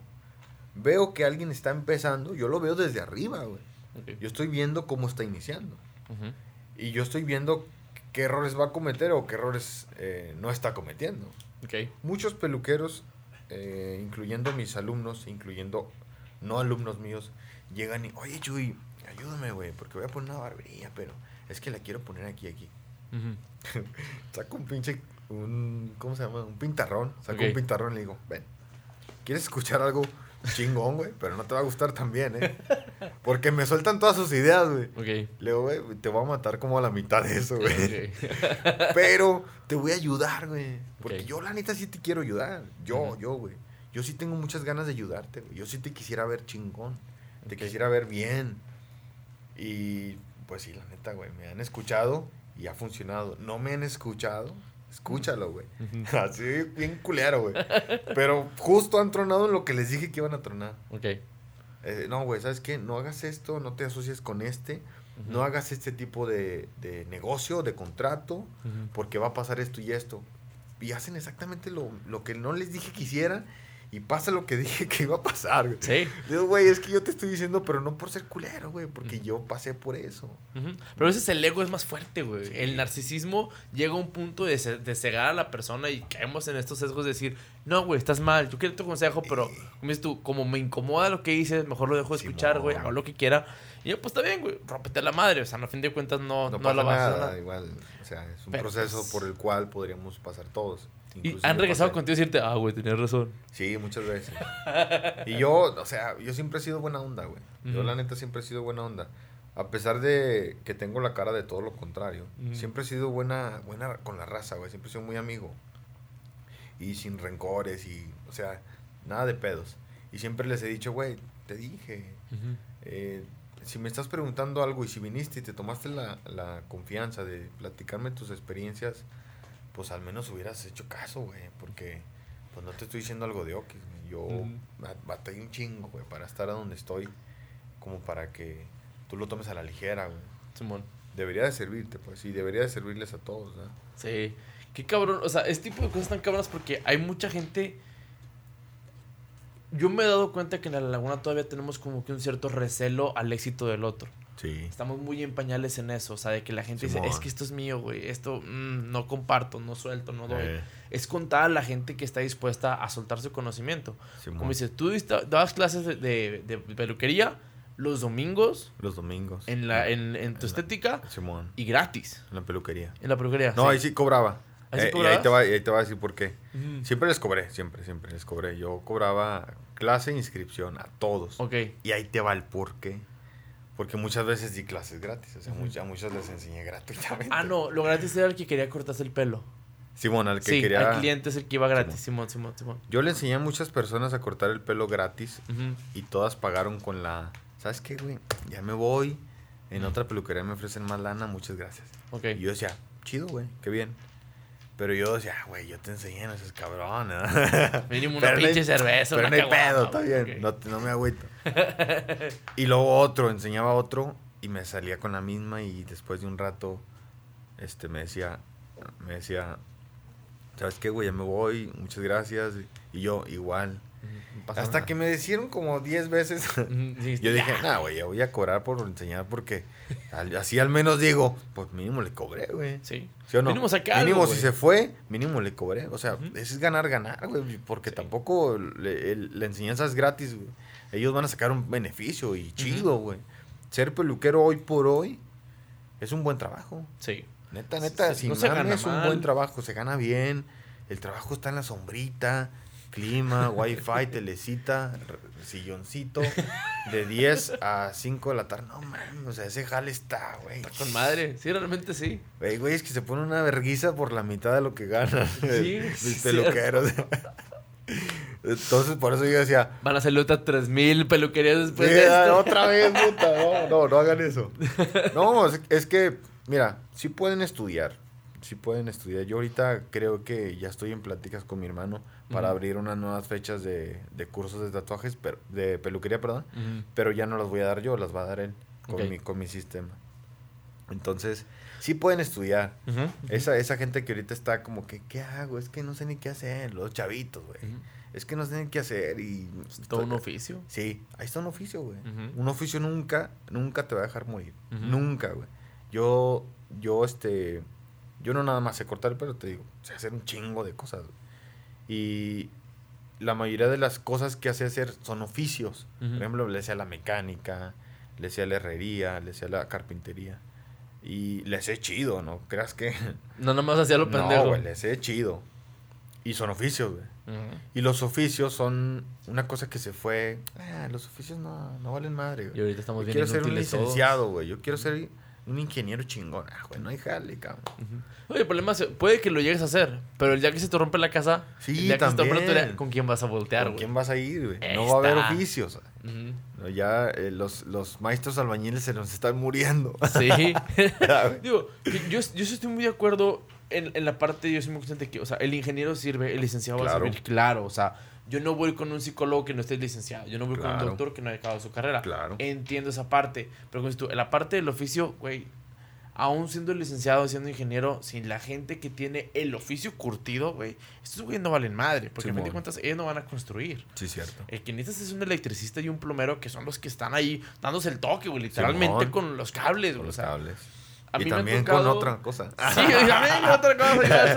veo que alguien está empezando, yo lo veo desde arriba, güey. Yo estoy viendo cómo está iniciando. Y yo estoy viendo qué errores va a cometer o qué errores eh, no está cometiendo. Ok. Muchos peluqueros, eh, incluyendo mis alumnos, incluyendo no alumnos míos, llegan y, oye Chuy, ayúdame, güey, porque voy a poner una barbería, pero es que la quiero poner aquí, aquí. Saco un pinche, un, ¿cómo se llama? Un pintarrón. Saco un pintarrón y le digo, ven, ¿quieres escuchar algo chingón, güey? Pero no te va a gustar también, ¿eh? Porque me sueltan todas sus ideas, güey. Ok. Le digo, güey, te voy a matar como a la mitad de eso, güey. Ok. Pero te voy a ayudar, güey. Porque yo, la neta, sí te quiero ayudar. Yo, yo, güey. Yo sí tengo muchas ganas de ayudarte, güey. Yo sí te quisiera ver chingón. Te quisiera ver bien. Y pues sí, la neta, güey. Me han escuchado y ha funcionado. No me han escuchado. Escúchalo, güey. Así, bien culero, güey. Pero justo han tronado en lo que les dije que iban a tronar. Ok. Eh, no, güey, ¿sabes qué? No hagas esto, no te asocies con este. No hagas este tipo de, de negocio, de contrato porque va a pasar esto y esto. Y hacen exactamente lo, lo que no les dije que hicieran y pasa lo que dije que iba a pasar. güey. Sí. Digo, güey, es que yo te estoy diciendo, pero no por ser culero, güey, porque yo pasé por eso. Pero a veces el ego es más fuerte, güey. El narcisismo llega a un punto de, de cegar a la persona y caemos en estos sesgos de decir, no, güey, estás mal, yo quiero tu consejo, pero como dices tú, como me incomoda lo que dices, mejor lo dejo de escuchar, güey, hago lo que quiera. Y yo, pues está bien, güey, rómpete la madre. O sea, no, a fin de cuentas no, No, no, pasa la vas a hacer nada, nada. igual. O sea, es un Pero, proceso pues, por el cual podríamos pasar todos. Y han regresado contigo a decirte, ah, güey, tenías razón. Sí, muchas veces. y yo, o sea, yo siempre he sido buena onda, güey. Yo la neta siempre he sido buena onda. A pesar de que tengo la cara de todo lo contrario, siempre he sido buena, buena con la raza, güey. Siempre he sido muy amigo. Y sin rencores y, o sea, nada de pedos. Y siempre les he dicho, güey, te dije, eh, si me estás preguntando algo y si viniste y te tomaste la, la confianza de platicarme tus experiencias, pues al menos hubieras hecho caso, güey, porque pues no te estoy diciendo algo de Oquis, güey. Yo batallé un chingo, güey, para estar a donde estoy, como para que tú lo tomes a la ligera, güey. Simón. Debería de servirte, pues, y debería de servirles a todos, ¿no? Sí. Qué cabrón. O sea, este tipo de cosas tan cabronas porque hay mucha gente. Yo me he dado cuenta que en la laguna todavía tenemos como que un cierto recelo al éxito del otro. Sí. Estamos muy en pañales en eso. O sea, de que la gente dice, es que esto es mío, güey. Esto mm, no comparto, no suelto, no doy. Eh, Es contada la gente que está dispuesta a soltar su conocimiento. Simón. Como dices, tú dabas clases de, de- de peluquería los domingos Los domingos. en, la, en, en tu En la- estética Simón, y gratis. en la peluquería. En la peluquería. No, ahí sí cobraba. ¿Ahí sí Eh, y ahí te, va, y ahí te va a decir por qué. Siempre les cobré, siempre, siempre les cobré. Yo cobraba clase inscripción a todos. Ok. Y ahí te va el por qué. Porque muchas vechas di clases gratis. O sea, Ujú. muchas, a muchos les enseñé gratuitamente. Ah, no, lo gratis era el que quería cortarse el pelo. Simón, al que sí, quería. al cliente es el que iba gratis. Simón, Simón, Simón. Yo le enseñé a muchas personas a cortar el pelo gratis. Y todas pagaron con la. ¿Sabes qué, güey? Ya me voy. En otra peluquería me ofrecen más lana. Muchas gracias. Ok. Y yo decía, chido, güey, qué bien. Pero yo decía, "Ah, güey, yo te enseñé, no seas cabrón. ¿no?" Mínimo una Pero no hay- pinche cerveza, Pero una no hay pedo, está bien. No, no me agüito. y luego otro, enseñaba otro y me salía con la misma y después de un rato este me decía, me decía, ¿sabes qué, güey? Ya me voy, muchas gracias. Y yo, igual. No Hasta nada. que me decían como 10 veces. Sí, Yo dije, nah, güey, yo voy a cobrar por enseñar porque al- así al menos digo, pues mínimo le cobré, güey. Sí. ¿Sí o no? Mínimo algo, Mínimo si se fue, mínimo le cobré. O sea, eso es ganar, ganar, güey. Porque Sí. tampoco le- el- la enseñanza es gratis, güey. Ellos van a sacar un beneficio y chido, güey. Ser peluquero hoy por hoy es un buen trabajo. Sí. Neta, neta, Sí, sin no es un buen trabajo. Se gana bien. El trabajo está en la sombrita. Clima, wifi, telecita, silloncito. De 10 a 5 de la tarde. No mames, o sea, ese jale está, güey. Con madre. Sí, realmente sí. Güey, güey, es que se pone una verguiza por la mitad de lo que gana Sí, el, es peluquero. Entonces, por eso yo decía, Van a salir otras 3000 peluquerías después "Sí, de esto. otra vez, puta, no, no, no hagan eso. No, es, es que, mira, sí pueden estudiar, sí pueden estudiar. Yo ahorita creo que ya estoy en pláticas con mi hermano para abrir unas nuevas fechas de, de cursos de tatuajes, pero, de peluquería, perdón. Pero ya no las voy a dar yo, las va a dar él con, mi, con mi sistema. Entonces, sí pueden estudiar. Esa, esa gente que ahorita está como que, ¿qué hago? Es que no sé ni qué hacer. Los chavitos, güey. Es que no tienen que hacer y... Todo un oficio. Sí, ahí está un oficio, güey. Un oficio nunca, nunca te va a dejar morir. Nunca, güey. Yo, yo, este, yo no nada más sé cortar el pelo, te digo, sé hacer un chingo de cosas. Y la mayoría de las cosas que sé hacer son oficios. Ujú. Por ejemplo, le sé a la mecánica, le sé a la herrería, le sé a la carpintería. Y le sé chido, ¿no? Creas que... No, nada más hacía lo pendejo. No, güey, le sé chido. Y son oficios, güey. Ujú. Y los oficios son una cosa que se fue. Ah, los oficios no, no valen madre, Y güey. ahorita estamos Yo bien quiero ser un licenciado, güey. Yo quiero ser un ingeniero chingón. Ah, güey, no hay jale, cabrón. Oye, el problema es, puede que lo llegues a hacer, pero el día que se te rompe la casa, Sí, el día que se te rompe la ¿con quién vas a voltear, ¿Con güey? quién vas a ir, güey? No va a haber oficios. Ujú. No, Ya eh, los, los maestros albañiles se nos están muriendo. Sí. Digo, yo, yo estoy muy de acuerdo en, en la parte, yo soy muy consciente que, o sea, el ingeniero sirve, el licenciado va a Claro. servir, claro, o sea, yo no voy con un psicólogo que no esté licenciado, yo no voy con un doctor que no haya acabado su carrera. Claro. Entiendo esa parte, pero como tú, en la parte del oficio, güey, aún siendo licenciado, siendo ingeniero, sin la gente que tiene el oficio curtido, güey, estos güeyes no valen madre, porque a fin de cuentas ellos no van a construir. Sí, cierto. El que necesitas es un electricista y un plomero que son los que están ahí dándose el toque, güey, literalmente con los cables, güey. o los sea, cables. A y mí me ha también tocado- con otra cosa. Sí, también otra cosa.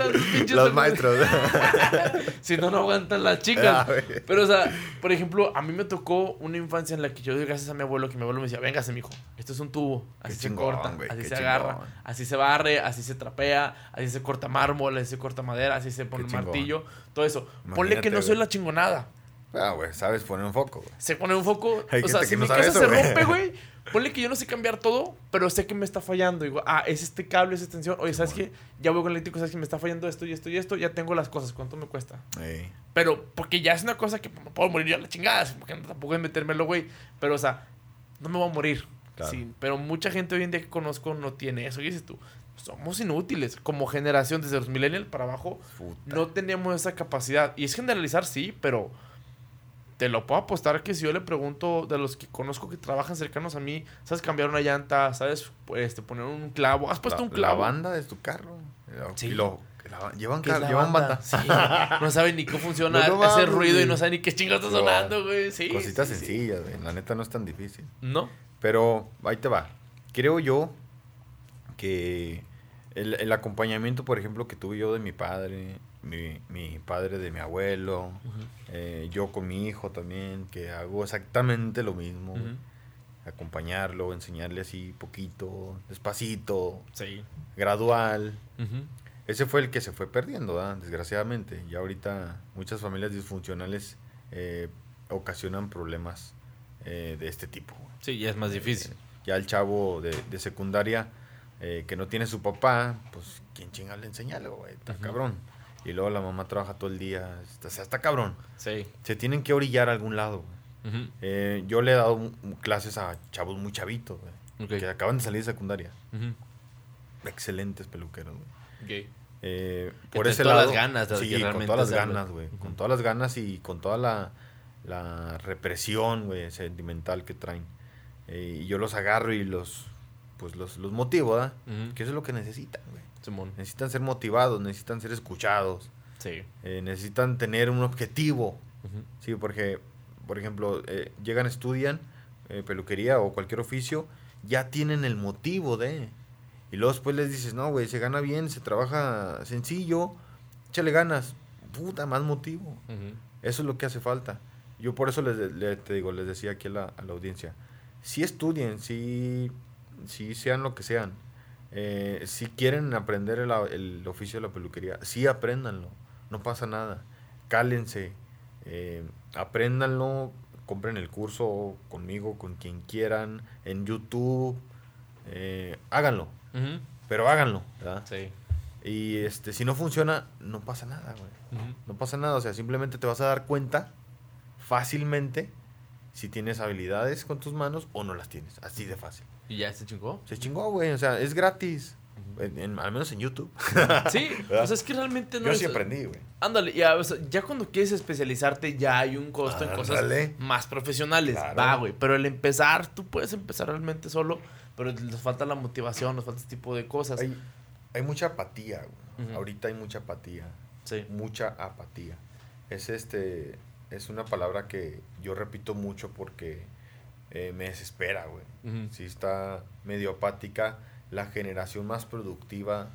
los maestros. Si no, no aguantan las Ah, chicas. güey. Pero, o sea, por ejemplo, a mí me tocó una infancia en la que yo doy gracias a mi abuelo, que mi abuelo me decía, véngase, mijo, esto es un tubo, así Qué se chingón, corta, así se agarra, así se barre, así se trapea, así se corta mármol, así se corta madera, así se pone un martillo, todo eso. Ponle que no soy la chingonada. Ah, güey, sabes poner un foco, güey. Se pone un foco. Hay o sea, si no mi casa eso, se güey. rompe, güey, ponle que yo no sé cambiar todo, pero sé que me está fallando. Digo, ah, es este cable, es esta extensión. Oye, ¿sabes qué? Ya voy con el eléctrico, ¿sabes que me está fallando esto y esto y esto? Ya tengo las cosas. ¿Cuánto me cuesta? Ey. Pero, porque ya es una cosa que me puedo morir yo a la chingada. Porque tampoco es metérmelo, güey. Pero, o sea, no me voy a morir. Claro. Sí, pero mucha gente hoy en día que conozco no tiene eso. Y dices tú, somos inútiles. Como generación, desde los millennials para abajo, Puta. no tenemos esa capacidad. Y es generalizar, sí, pero te lo puedo apostar que si yo le pregunto de los que conozco que trabajan cercanos a mí, ¿sabes cambiar una llanta? ¿Sabes este, poner un clavo? ¿Has puesto la, un clavo? La banda de tu carro. Sí. Y lo, la- llevan, ¿Qué es car- llevan banda. Sí, no saben ni cómo funciona No, ese ruido y no saben ni qué chingados está sonando, güey. Sí. Cositas sencillas, güey. La neta no es tan difícil. ¿No? Pero ahí te va. Creo yo que el, el acompañamiento, por ejemplo, que tuve yo de mi padre, mi, mi padre de mi abuelo, eh, yo con mi hijo también, que hago exactamente lo mismo. Acompañarlo, enseñarle así poquito, despacito, Sí. gradual. Ujú. Ese fue el que se fue perdiendo, ¿verdad? desgraciadamente. Y ahorita muchas familias disfuncionales eh, ocasionan problemas eh, de este tipo. Sí, ya es más difícil. Eh, ya el chavo de, de secundaria eh, que no tiene su papá, pues ¿quién chinga le enseña algo, güey? Está Ujú. cabrón. Y luego la mamá trabaja todo el día, o sea, está cabrón. Sí. Se tienen que orillar a algún lado. Eh, yo le he dado un- clases a chavos muy chavitos, güey, Ok. que acaban de salir de secundaria. Excelentes peluqueros, güey. Ok. Eh, por ese todas lado, las ganas de sí, que con todas las ganas, güey, con todas las ganas y con toda la, la represión, güey, sentimental que traen. Eh, y yo los agarro y los, pues los, los motivo, ¿verdad? Que eso es lo que necesitan, güey. Simón. Necesitan ser motivados, necesitan ser escuchados, Sí. eh, necesitan tener un objetivo, Ujú. sí, porque, por ejemplo, eh, llegan, estudian eh, peluquería o cualquier oficio, ya tienen el motivo de... Y luego después les dices, no, güey, se gana bien, se trabaja sencillo, échale ganas, puta, más motivo. Ujú. Eso es lo que hace falta. Yo por eso les, le- te digo, les decía aquí a la, a la audiencia, si estudien, si, si sean lo que sean, eh, si quieren aprender el, el oficio de la peluquería, sí apréndanlo, no pasa nada, cálense, eh, apréndanlo, compren el curso conmigo, con quien quieran, en YouTube, eh, háganlo, pero háganlo, ¿verdad? Sí. Y este, si no funciona, no pasa nada, güey. No pasa nada, o sea, simplemente te vas a dar cuenta fácilmente si tienes habilidades con tus manos o no las tienes. Así de fácil. ¿Y ya se chingó? Se chingó, güey, o sea, es gratis. En- en- al menos en YouTube. Sí, ¿Verdad? o sea, es que realmente no Yo es- sí aprendí, güey. Ándale, ya, o sea, ya cuando quieres especializarte ya hay un costo en cosas más profesionales. Claro. Va, güey. Pero el empezar, tú puedes empezar realmente solo, pero nos falta la motivación, nos falta este tipo de cosas. Hay, hay mucha apatía, güey. Ahorita hay mucha apatía. Sí. Mucha apatía. Es este. es una palabra que yo repito mucho porque eh, me desespera, güey. Ujú. Sí está medio apática la generación más productiva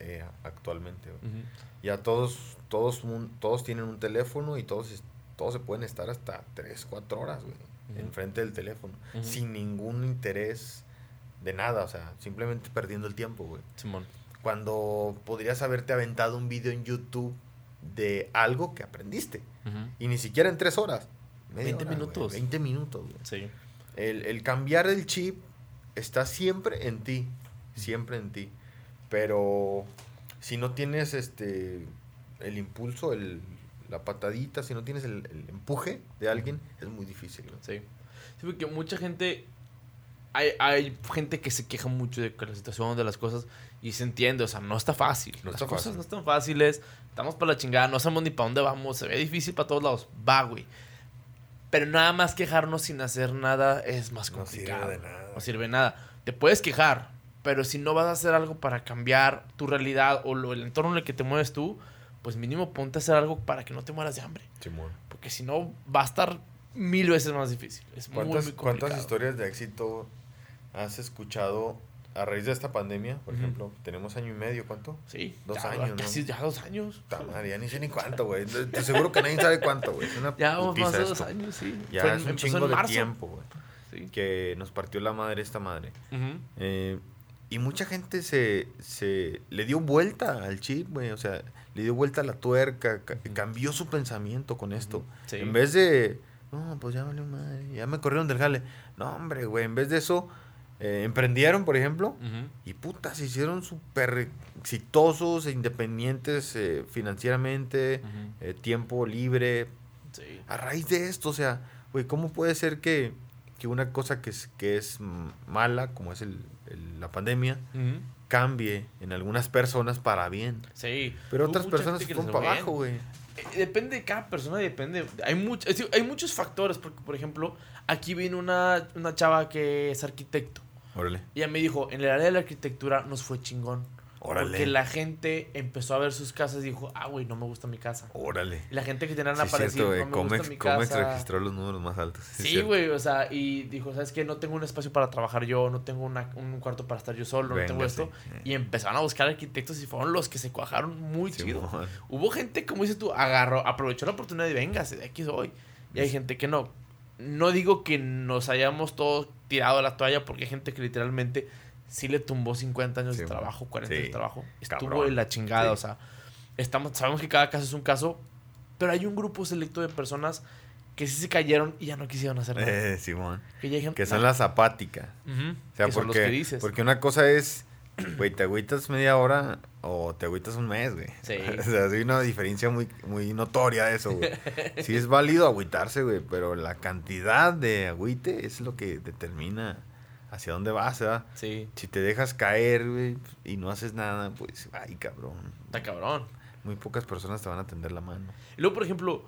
eh, actualmente. güey. Ya todos, todos, todos tienen un teléfono y todos, todos se pueden estar hasta 3, 4 horas, güey, enfrente del teléfono, sin ningún interés de nada, o sea, simplemente perdiendo el tiempo, güey. Simón. Cuando podrías haberte aventado un video en YouTube de algo que aprendiste, y ni siquiera en 3 horas. media 20 hora, güey, minutos. 20 minutos, güey. Sí. El, el cambiar el chip está siempre en ti, siempre en ti. Pero si no tienes este el impulso, el, la patadita, si no tienes el, el empuje de alguien, es muy difícil. ¿no? Sí. Sí, porque mucha gente. Hay, hay gente que se queja mucho de la situación, de las cosas, y se entiende, o sea, no está fácil. No las está cosas fácil. no están fáciles, estamos para la chingada, no sabemos ni para dónde vamos, se ve difícil para todos lados. Va, güey. Pero nada más quejarnos sin hacer nada es más No sirve complicado. de nada. No sirve de nada. Te puedes quejar, pero si no vas a hacer algo para cambiar tu realidad o lo- el entorno en el que te mueves tú, pues mínimo ponte a hacer algo para que no te mueras de hambre. Porque si no, va a estar mil veces más difícil. Es muy, ¿Cuántas, muy cuántas complicado. historias de éxito has escuchado a raíz de esta pandemia? Por ejemplo, tenemos año y medio, ¿cuánto? Sí. Dos ya, años, ¿no? Casi ya dos años. Puta madre, ya ni sé ni cuánto, güey. Te seguro que nadie sabe cuánto, güey. Ya vamos más de dos años, sí. Ya Fue- es un chingo de tiempo, güey. Sí. Que nos partió la madre esta madre. Eh, y mucha gente se, se le dio vuelta al chip, güey. O sea, le dio vuelta a la tuerca. ca-. Cambió su pensamiento con esto. Sí. En vez de, no, pues ya valió madre. Ya me corrieron del jale. No, hombre, güey. En vez de eso, eh, emprendieron, por ejemplo. Y puta, se hicieron súper exitosos, e independientes eh, financieramente, eh, tiempo libre, Sí. a raíz de esto, o sea, güey, ¿cómo puede ser que, que una cosa que es, que es mala, como es el, el- la pandemia, cambie en algunas personas para bien? Sí. Pero otras personas fueron para fue abajo, bien. güey. Depende de cada persona, depende. Hay, much- es decir, hay muchos factores, porque, por ejemplo, aquí vino una, una chava que es arquitecto. Órale. Y ella me dijo, en el área de la arquitectura nos fue chingón. Órale. Porque la gente empezó a ver sus casas y dijo, ah, güey, no me gusta mi casa. Órale. Y la gente que tenían Sí, a es aparecer, cierto, no me Comex, gusta mi Comex casa. registró los números más altos. Sí, güey, o sea, y dijo, ¿sabes qué? No tengo un espacio para trabajar yo, no tengo una- un cuarto para estar yo solo, no tengo esto. Y empezaron a buscar arquitectos y fueron los que se cuajaron muy Sí, chido. Hubo gente, como dices tú, agarró, aprovechó la oportunidad y véngase, de aquí soy. Y hay gente que no. No digo que nos hayamos todos tirado la toalla, porque hay gente que literalmente sí le tumbó 50 años Sí, de trabajo, 40 años de trabajo. Estuvo cabrón. en la chingada, Sí. o sea, estamos, sabemos que cada caso es un caso, pero hay un grupo selecto de personas que sí se cayeron y ya no quisieron hacer nada. Eh, Simón. que Que son las apáticas. Ujú, O sea, porque, que dices. porque una cosa es, güey, te agüitas media hora o te agüitas un mes, güey. Sí. O sea, hay una diferencia muy, muy notoria de eso, güey. Sí es válido agüitarse, güey, pero la cantidad de agüite es lo que determina hacia dónde vas, ¿verdad? Sí, Si te dejas caer, güey, y no haces nada, pues, ay, cabrón. está cabrón. Muy pocas personas te van a tender la mano. Y luego, por ejemplo,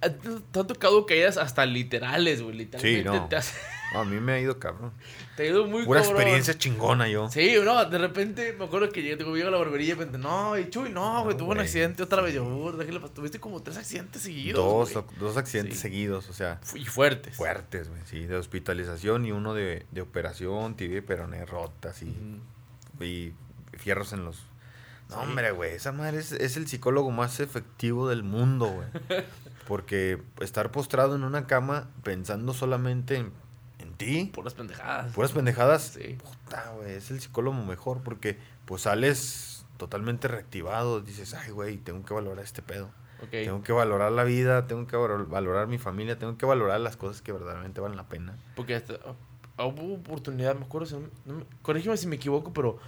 ¿a ti te han tocado caídas hasta literales, güey. Literalmente no. te, has- No, a mí me ha ido cabrón. te ha ido muy cabrón. experiencia chingona yo. Sí, no, de repente me acuerdo que llegué, te a la barbería y de repente, no, y Chuy, no, güey, No, tuvo un accidente otra vez. Yo, "Ur, déjale pas- tuviste como tres accidentes seguidos. Dos, güey". dos accidentes Sí. seguidos, o sea, Y fuertes. fuertes, güey, sí, de hospitalización y uno de, de operación, tibia y peroné rotas y, y fierros en los... No, hombre, güey, esa madre es, es el psicólogo más efectivo del mundo, güey. Porque estar postrado en una cama pensando solamente en, en ti, Puras pendejadas. puras pendejadas, Sí. puta, güey, es el psicólogo mejor porque pues sales totalmente reactivado, dices, ay, güey, tengo que valorar este pedo. Ok. Tengo que valorar la vida, tengo que valor- valorar mi familia, tengo que valorar las cosas que verdaderamente valen la pena. Porque hasta, ah, hubo oportunidad, me acuerdo, si no- no me- corrígeme si me equivoco, pero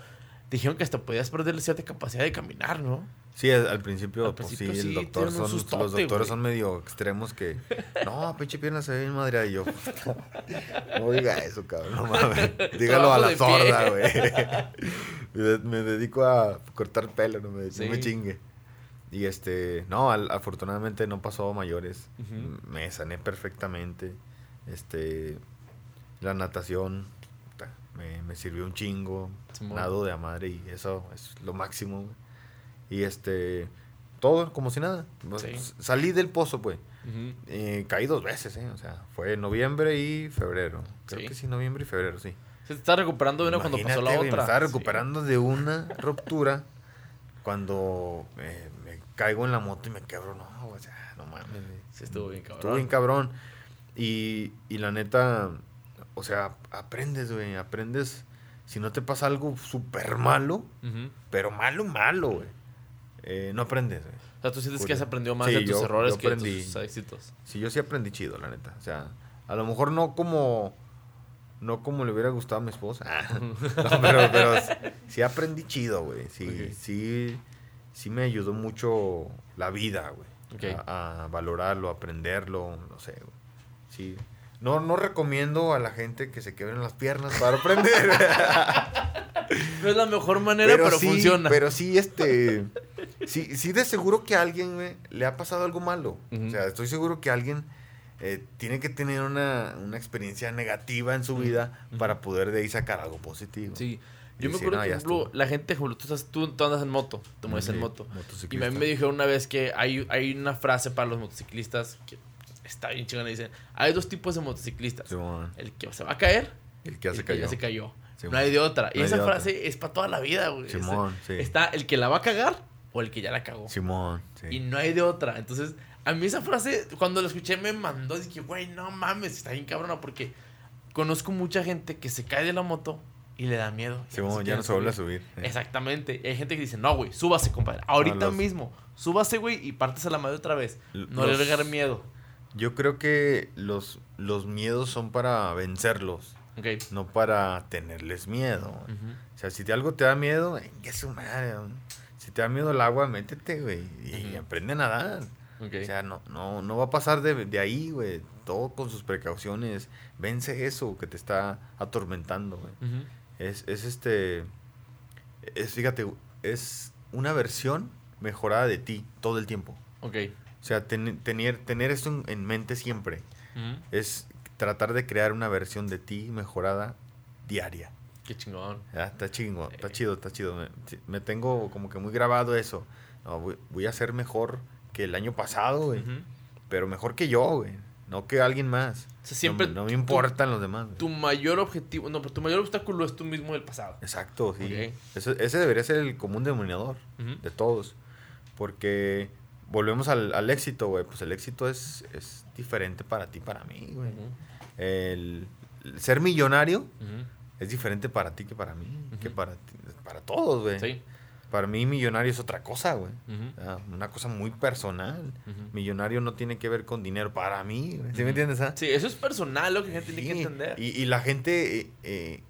dijeron que hasta podías perder cierta capacidad de caminar, ¿no? Sí, al, principio, Al pues principio sí, sí, el doctor son, sustote, los doctores son medio extremos que, no, pinche pierna se ve bien madre y yo, no diga eso, cabrón, no mames, dígalo a la sorda, güey. me dedico a cortar pelo, no me, no Sí. me chingue. Y este, no, al- afortunadamente no pasó a mayores, me sané perfectamente, este, la natación me, me sirvió un chingo, nado de a madre y eso es lo máximo, güey. Y este, todo como si nada. Sí. S- Salí del pozo, pues. Eh, caí dos veces, ¿eh? O sea, fue noviembre y febrero. Creo Sí. que sí, noviembre y febrero, sí. Se te está recuperando de una cuando pasó la otra. Me estaba Sí. recuperando de una ruptura cuando eh, me caigo en la moto y me quebro. No, o sea, no mames. Sí, estuvo bien cabrón. Estuvo bien cabrón. Y, y la neta, o sea, aprendes, güey. Aprendes. Si no te pasa algo súper malo, pero malo, malo, güey. Eh, no aprendes, güey. O sea, tú sientes que has aprendido más Sí, de tus yo- errores yo que de tus éxitos. Sí, yo sí aprendí chido, la neta. O sea, a lo mejor no como. No como le hubiera gustado a mi esposa. No, pero, pero sí aprendí chido, güey. Sí, sí, sí me ayudó mucho la vida, güey. Ok. A, a valorarlo, aprenderlo, no sé, güey. Sí. No, no recomiendo a la gente que se quebren las piernas para aprender. No es la mejor manera, pero, sí, funciona. Pero sí, este. Sí, sí, de seguro que a alguien güey, le ha pasado algo malo. O sea, estoy seguro que alguien eh, tiene que tener una, una experiencia negativa en su vida para poder de ahí sacar algo positivo. Sí. Y Yo me acuerdo, "No, por ejemplo, estuvo". la gente, tú, estás- tú, tú andas en moto, te mueves en Sí, moto. Y a mí me dijeron una vez que hay, hay una frase para los motociclistas que está bien chingona. Dicen, hay dos tipos de motociclistas. Simón, El que se va a caer el que ya el que cayó. ya se cayó. No hay de otra. y No esa otra. frase es para toda la vida, güey. Simón, Es- sí. Está el que la va a cagar o el que ya la cagó. Simón, sí. Y no hay de otra. Entonces, a mí esa frase, cuando la escuché, me mandó. Dije, güey, no mames, está bien cabrona. Porque conozco mucha gente que se cae de la moto y le da miedo. Simón, ya quiere no se vuelve a subir. eh. Exactamente. Y hay gente que dice, no, güey, súbase, compadre. Ahorita los- mismo, súbase, güey, y partes a la madre otra vez. No le los- regar miedo. Yo creo que los, los miedos son para vencerlos, Ok. no para tenerles miedo. O sea, si te, algo te da miedo, que su madre. Si te da miedo el agua, métete, güey. Y aprende a nadar. Ok. O sea, no, no, no va a pasar de, de ahí, güey. Todo con sus precauciones. Vence eso que te está atormentando, güey. Es, es este. Es, fíjate, es una versión mejorada de ti todo el tiempo. Ok. O sea, ten- tener, tener esto en, en mente siempre. Es tratar de crear una versión de ti mejorada diaria. Qué chingón. Ya, está chingo, está Sí. chido, está chido. Me, me tengo como que muy grabado eso. No, voy, voy a ser mejor que el año pasado, güey. Pero mejor que yo, güey. No que alguien más. O sea, siempre No, no me importan los demás. güey. Tu mayor objetivo, no, pero tu mayor obstáculo es tú mismo del pasado. Exacto, sí. Ok. Eso- ese debería ser el común denominador Ujú. de todos. Porque volvemos al, al éxito, güey. Pues el éxito es, es diferente para ti, para mí, güey. El, el ser millonario es diferente para ti que para mí. Que para, ti- para todos, güey. Sí. Para mí millonario es otra cosa, güey. Una cosa muy personal. Millonario no tiene que ver con dinero para mí. güey. ¿Sí me entiendes? ah? Sí, eso es personal lo que la gente tiene que entender. Y, y la gente eh,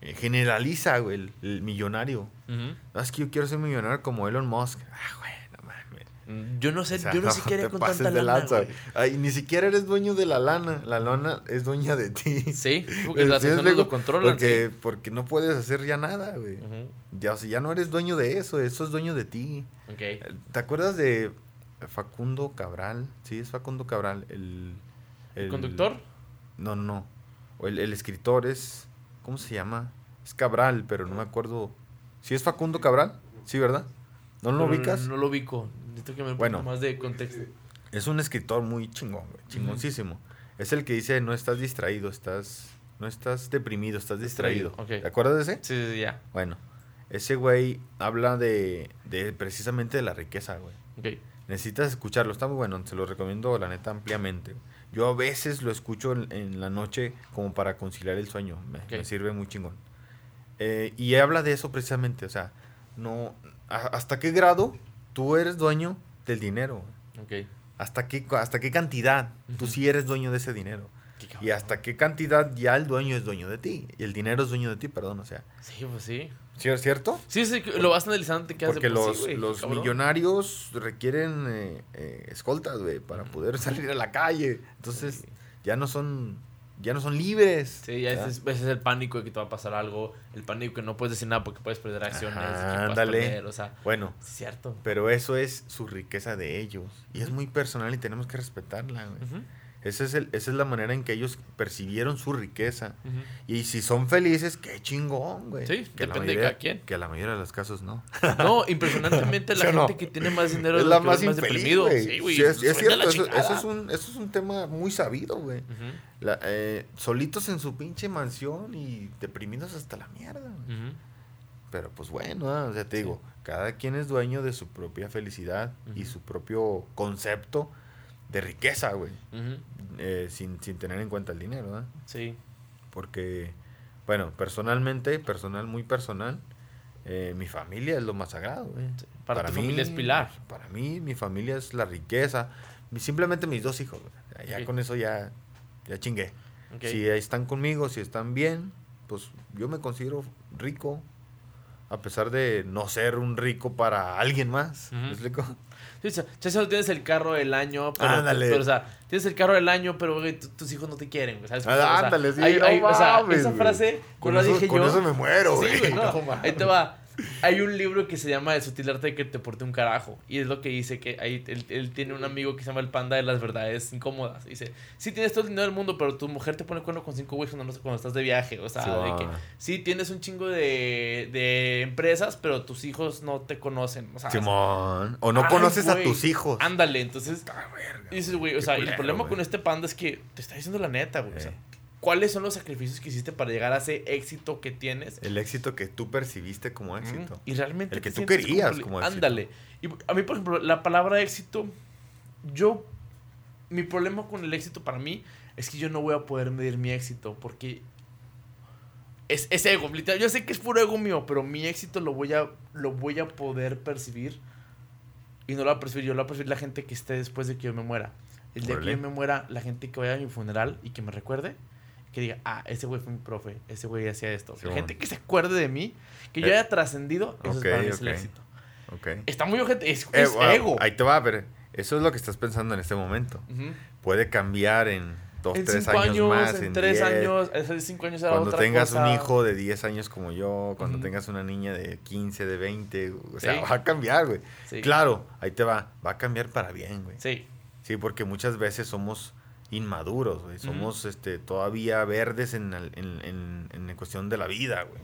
eh, generaliza, güey, el, el millonario. No, es que yo quiero ser millonario como Elon Musk. Ah, güey, Yo no sé, O sea, yo no haría te con tanta de lana, lanza. Ay, ni siquiera eres dueño de la lana. La lana es dueña de ti. Sí, porque las ¿Sí me personas lo controlan. Porque, porque no puedes hacer ya nada, güey. Ya, o sea, ya no eres dueño de eso. Eso es dueño de ti. Ok. ¿Te acuerdas de Facundo Cabral? Sí, es Facundo Cabral. El, ¿El conductor? No, no, no. O el, el escritor es. ¿Cómo se llama? Es Cabral, pero no me acuerdo. ¿Sí es Facundo Cabral? Sí, ¿verdad? ¿No lo Pero ubicas? No lo ubico. Necesito que me Bueno. más de contexto. Es un escritor muy chingón, güey. Chingoncísimo. Es el que dice: No estás distraído, estás. No estás deprimido, estás distraído. ¿Te acuerdas de ese? Sí, sí, sí, ya. Bueno, ese güey habla de, de precisamente de la riqueza, güey. Necesitas escucharlo, está muy bueno, se lo recomiendo la neta ampliamente. Yo a veces lo escucho en, en la noche como para conciliar el sueño, me, sirve muy chingón. Eh, y habla de eso precisamente, o sea, no, a- ¿hasta qué grado tú eres dueño del dinero? Ok. ¿Hasta qué, hasta qué cantidad tú Ujú. sí eres dueño de ese dinero? Y hasta qué cantidad ya el dueño es dueño de ti, y el dinero es dueño de ti, perdón, o sea, Sí, pues sí. ¿sí es cierto? Sí, sí, lo vas analizando te quedas Porque de pues, los, sí, los millonarios requieren eh, eh, escoltas, güey, para poder salir a la calle. Entonces, Sí. ya no son, ya no son libres. Sí, ya ese es, ese es el pánico de que te va a pasar algo, el pánico que no puedes decir nada porque puedes perder acciones, Ajá, ándale. perder, o sea, Bueno, es cierto. pero eso es su riqueza de ellos. Y es muy personal y tenemos que respetarla, güey. Ujú. Esa es, el, esa es la manera en que ellos percibieron su riqueza. Y si son felices, qué chingón, güey. Sí, que depende de cada quien. Que la mayoría de los casos no. No, impresionantemente ¿Sí la no? gente que tiene más dinero es la más más infeliz, deprimido. güey. Sí, güey. Sí, es, cierto, eso, es un, eso es un tema muy sabido, güey. La- eh, solitos en su pinche mansión y deprimidos hasta la mierda. ujú. Pero pues bueno, ah, o sea, te digo, cada quien es dueño de su propia felicidad y su propio concepto de riqueza, güey. Eh, sin, sin tener en cuenta el dinero, ¿verdad? Sí. Porque, bueno, personalmente, personal, muy personal, eh, mi familia es lo más sagrado, güey. Para, tu familia es pilar. Para mí, mi familia es la riqueza. Simplemente mis dos hijos, güey. Ya con eso ya, ya chingué. Si están conmigo, si están bien, pues yo me considero rico. A pesar de no ser un rico para alguien más. ¿Me explico? Solo tienes el carro del año, pero, Ándale. pero, o sea, tienes el carro del año, pero güey, tus hijos no te quieren, güey, ¿sabes? Ah, O sea, ándale, sí, hay- no hay- o sea, mames, esa frase, Con la eso- dije con yo. eso me muero, Sí, güey. no, No ahí te va. Hay un libro que se llama El sutil arte de que te porte un carajo. Y es lo que dice que ahí él, él tiene un amigo que se llama el panda de las verdades incómodas. Dice, sí tienes todo el dinero del mundo, pero tu mujer te pone cuerno con cinco güeyes cuando, cuando estás de viaje. O sea, Sí, de que sí tienes un chingo de, de empresas, pero tus hijos no te conocen. O sea, Simón. O no Ay, conoces a tus hijos. Ándale, entonces verga, dices, güey, o sea, y el problema güey. con este panda es que te está diciendo la neta, güey. O sea, Eh. ¿Cuáles son los sacrificios que hiciste para llegar a ese éxito que tienes? El éxito que tú percibiste como éxito. Y realmente El que tú querías compli- como éxito. Ándale. Y a mí, por ejemplo, la palabra éxito, yo, mi problema con el éxito para mí es que yo no voy a poder medir mi éxito porque es, es ego, literal. Yo sé que es puro ego mío, pero mi éxito lo voy a, lo voy a poder percibir y no lo va a percibir yo, lo va a percibir la gente que esté después de que yo me muera. El día que yo me muera, la gente que vaya a mi funeral y que me recuerde, que diga, ah, ese güey fue mi profe, ese güey hacía esto. Sí, la bueno. gente que se acuerde de mí, que yo Eh, haya trascendido, eso es para mí es el éxito. Está muy ojete, es, Eh, es ego. Ahí te va, pero eso es lo que estás pensando en este momento. Puede cambiar en dos, En tres cinco años, años, más, en, en tres diez. años, hace cinco años Cuando otra tengas cosa. un hijo de 10 años como yo, cuando tengas una niña de 15, de 20, o sea, Sí. va a cambiar, güey. Sí. Claro, ahí te va, va a cambiar para bien, güey. Sí. Sí, porque muchas veces somos inmaduros, güey. Somos este, todavía verdes en, el- en, en, en cuestión de la vida, güey.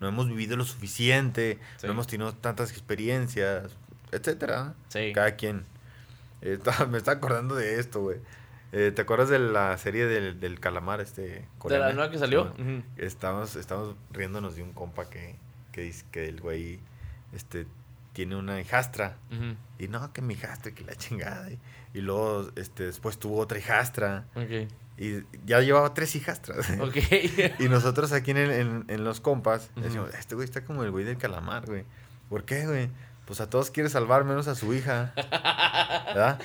No hemos vivido lo suficiente, Sí. no hemos tenido tantas experiencias, etcétera. Sí. Cada quien. Eh, estaba- me está acordando de esto, güey. Eh, ¿Te acuerdas de la serie del, del calamar este De la nueva que salió. Estamos, estamos riéndonos de un compa que, que dice que el güey este, tiene una hijastra. Y no, que mi hijastra, que la chingada. Y, y luego este, después tuvo otra hijastra. Ok. Y ya llevaba tres hijastras. Ok. y nosotros aquí en, el- en, en los compas decimos, este güey está como el güey del calamar, güey. ¿Por qué, güey? Pues a todos quiere salvar menos a su hija. ¿Verdad?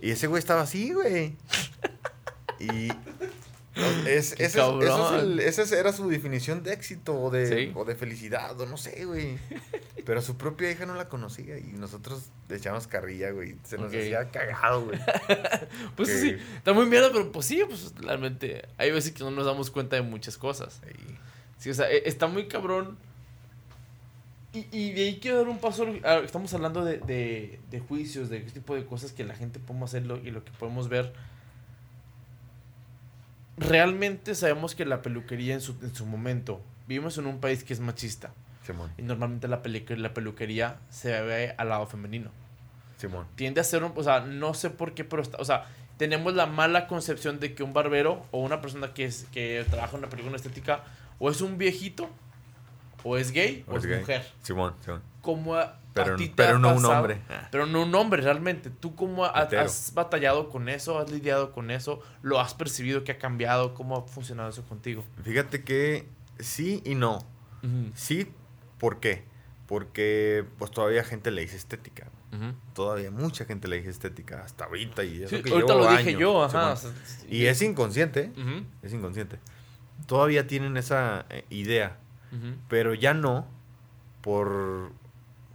Y ese güey estaba así, güey. Y es, ese, es- eso es el- esa era su definición de éxito o de, Sí. o de felicidad, o no sé, güey. Pero a su propia hija no la conocía y nosotros le echamos carrilla, güey. Se nos Ok. hacía cagado, güey. Pues Que- sí, está muy mierda, pero pues sí, pues realmente hay veces que no nos damos cuenta de muchas cosas. Sí, o sea, e- está muy cabrón. Y, y de ahí quiero dar un paso. Estamos hablando de, de, de juicios, de qué tipo de cosas que la gente podemos hacerlo y lo que podemos ver. Realmente sabemos que la peluquería en su, en su momento. Vivimos en un país que es machista. Simón, Y normalmente la, la peluquería se ve al lado femenino. Simón. tiende a ser un, o sea, no sé por qué, pero está, o sea, tenemos la mala concepción de que un barbero o una persona que es que trabaja en una película estética o es un viejito o es gay o, es, gay. mujer. Simón, Simón. Como a, a Pero, ti te pero ha no un hombre. Pero no un hombre realmente. ¿Tú cómo ha- has batallado con eso? ¿Has lidiado con eso? ¿Lo has percibido que ha cambiado? ¿Cómo ha funcionado eso contigo? Fíjate que sí y no. Sí, ¿por qué? Porque pues todavía gente le dice estética. Todavía mucha gente le dice estética hasta ahorita y eso Sí, que ahorita lo dije años, yo, ajá. Y es inconsciente. Ujú, es inconsciente. Todavía tienen esa eh, idea, pero ya no por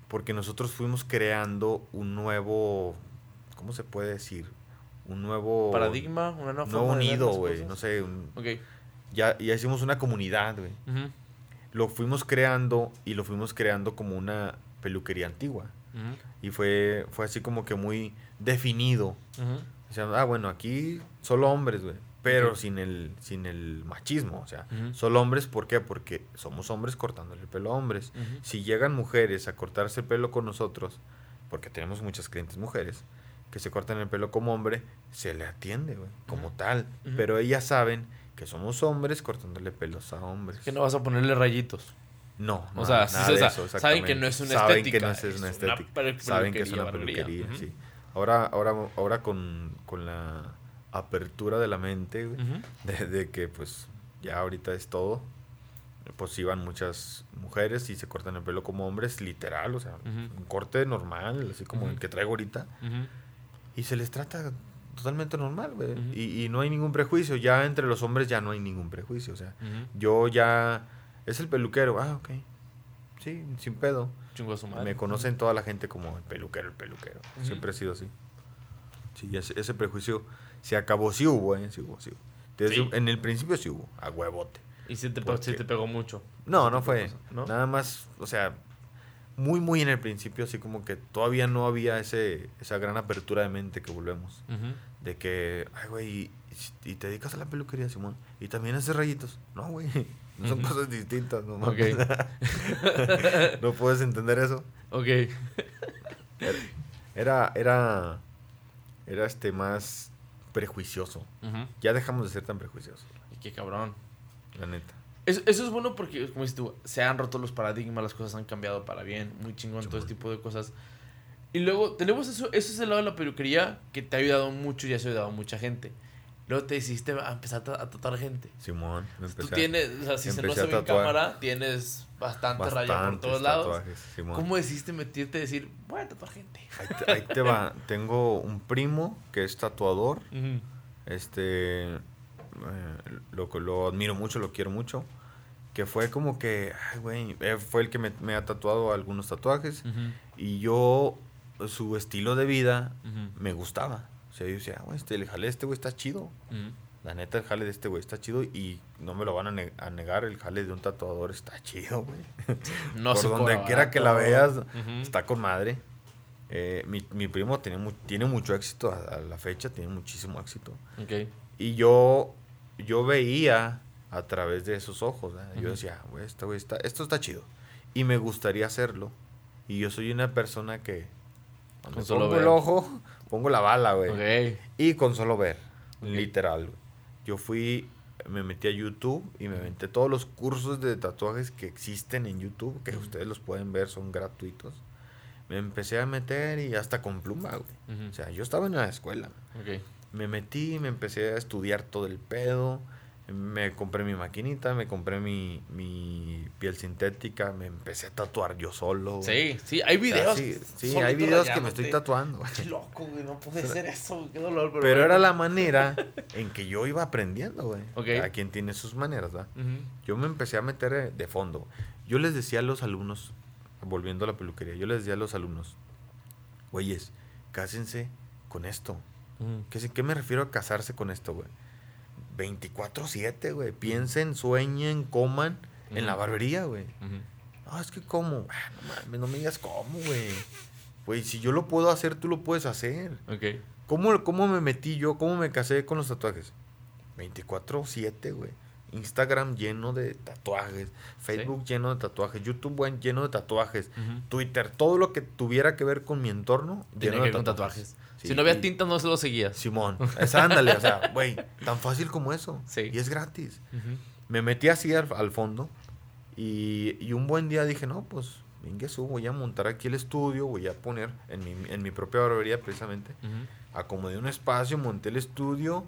porque nosotros fuimos creando un nuevo ¿cómo se puede decir? Un nuevo Paradigma, una nueva forma unido, güey, no sé, un- Ok. ya ya hicimos una comunidad, güey. Lo fuimos creando y lo fuimos creando como una peluquería antigua. Y fue, fue así como que muy definido. ujú. Decían, ah, bueno, aquí solo hombres, güey. Pero sin, el, sin el machismo, o sea, solo hombres, ¿por qué? Porque somos hombres cortándole el pelo a hombres. Si llegan mujeres a cortarse el pelo con nosotros, porque tenemos muchas clientes mujeres que se cortan el pelo como hombre, se le atiende, güey, como tal. Pero ellas saben que somos hombres cortándole pelos a hombres. Que no vas a ponerle rayitos. No, O no, sea, sí, o de sea, eso, saben que no es una Saben estética, que no es, es una estética. Saben que es una peluquería, sí. Ahora, ahora, ahora con, con la apertura de la mente, güey, de, de que pues ya ahorita es todo, pues iban muchas mujeres y se cortan el pelo como hombres, literal, o sea, un corte normal, así como el que traigo ahorita, y se les trata totalmente normal, güey, y, y no hay ningún prejuicio, ya entre los hombres ya no hay ningún prejuicio, o sea, yo ya, es el peluquero, ah, ok, sí, sin pedo. Chingo a su madre. Me conocen toda la gente como el peluquero, el peluquero. Siempre ha sido así. Sí, ese, ese prejuicio se acabó. Sí hubo, ¿eh? Sí hubo, sí hubo. Sí. En el principio sí hubo, a huevote. Y sí te, pe- ¿Por sí qué? te pegó mucho. No, no fue. ¿no? Nada más, o sea, muy, muy en el principio, así como que todavía no había ese, esa gran apertura de mente que volvemos. De que, ay, güey, y, y te dedicas a la peluquería, Simón. Y también haces rayitos. No, güey. No son cosas distintas, no Ok. mames. no puedes entender eso. Ok. Era, era, era este más prejuicioso. Ya dejamos de ser tan prejuiciosos, Y qué cabrón. la neta. Eso, eso es bueno porque, como dices tú, se han roto los paradigmas, las cosas han cambiado para bien, muy chingón, todo ese tipo de cosas. Y luego tenemos eso, eso es el lado de la peluquería que te ha ayudado mucho y has ayudado a mucha gente. Luego te hiciste a empezar a, tratar gente. Simón, Tú tienes, o sea, si se no se ve en cámara, tienes bastante raya por todos lados. Simón. ¿Cómo decidiste meterte y decir, voy a tatuar gente? Ahí te, ahí te va. Tengo un primo que es tatuador. Este. Eh, lo, lo admiro mucho, lo quiero mucho. Que fue como que. Ay, güey. eh, Fue el que me, me ha tatuado algunos tatuajes. Y yo. Su estilo de vida me gustaba. O sea, yo decía, "Ah, güey, este, el jale de este güey está chido. La neta, el jale de este güey está chido. Y no me lo van a, ne- a negar. El jale de un tatuador está chido, güey. No Por se donde cobra quiera que la veas, Ujú. está con madre. Eh, mi, mi primo tiene, mu- tiene mucho éxito a, a la fecha, tiene muchísimo éxito. Ok. Y yo, yo veía a través de esos ojos, yo decía, güey, este güey está, esto está chido. Y me gustaría hacerlo. Y yo soy una persona que Con solo pongo ver. el ojo, pongo la bala, güey. Y con solo ver, literal. güey. Yo fui, me metí a YouTube y me aventé todos los cursos de tatuajes que existen en YouTube, que ustedes los pueden ver, son gratuitos. Me empecé a meter y hasta con pluma, güey. O sea, yo estaba en la escuela. Ok. Me metí, me empecé a estudiar todo el pedo. Me compré mi maquinita, me compré mi, mi piel sintética, me empecé a tatuar yo solo. güey. Sí, sí, hay O sea, videos. sí, hay videos que me estoy tatuando. güey. Qué loco, güey, no puede ser eso, qué dolor. Pero, Pero era la manera en que yo iba aprendiendo, güey. Ok. Cada quien tiene sus maneras, ¿verdad? Yo me empecé a meter eh, de fondo. Yo les decía a los alumnos, volviendo a la peluquería, yo les decía a los alumnos, güeyes, cásense con esto. ¿Qué, ¿Qué me refiero a casarse con esto, güey? 24-7, güey. Piensen, sueñen, coman en la barbería, güey. Ujú. No, es que cómo. Ah, no mames, no me digas cómo, güey. Güey, si yo lo puedo hacer, tú lo puedes hacer. Ok. ¿Cómo, ¿Cómo me metí yo? ¿Cómo me casé con los tatuajes? 24-7, güey. Instagram lleno de tatuajes. Facebook lleno de tatuajes. YouTube buen, lleno de tatuajes. Twitter, todo lo que tuviera que ver con mi entorno. Lleno de con tatuajes. Sí, si no había tinta, no se lo seguías. Simón. Es, ándale, o sea, güey, tan fácil como eso. Sí. Y es gratis. Me metí así al, al fondo. Y, y un buen día dije, no, pues, venga, su, voy a montar aquí el estudio. Voy a poner en mi, en mi propia barbería, precisamente. Acomodé un espacio, monté el estudio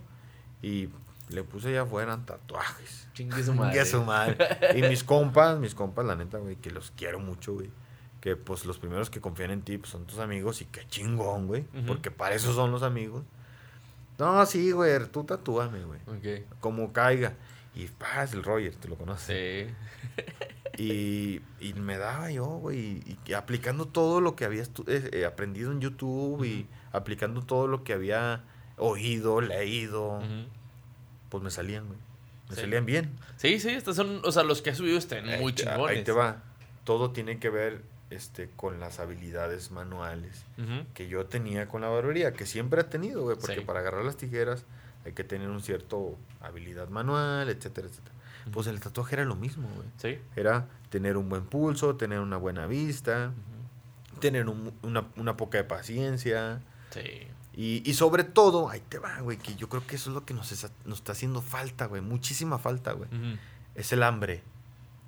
y le puse allá afuera tatuajes. Chingue su madre. Chingue su madre. Y mis compas, mis compas, la neta, güey, que los quiero mucho, güey. Que pues los primeros que confían en ti pues, son tus amigos y qué chingón, güey. Porque para eso son los amigos. No, sí, güey, tú tatúame, güey. Como caiga. Y paz, el Roger, te lo conoces. Sí. Y, y me daba yo, güey, y, y aplicando todo lo que había eh, eh, aprendido en YouTube y aplicando todo lo que había oído, leído, pues me salían, güey. Me Sí. salían bien. Sí, sí, estos son, o sea, los que has subido están muy chingones. Ahí te va. Todo tiene que ver este, con las habilidades manuales que yo tenía con la barbería, que siempre he tenido, güey, porque Sí. para agarrar las tijeras hay que tener un cierto habilidad manual, etcétera, etcétera. Pues el tatuaje era lo mismo, güey. Sí. Era tener un buen pulso, tener una buena vista, tener un- una, una poca de paciencia. Sí. Y, y sobre todo, ahí te va, güey, que yo creo que eso es lo que nos, está- nos está haciendo falta, güey, muchísima falta, güey. Es el hambre.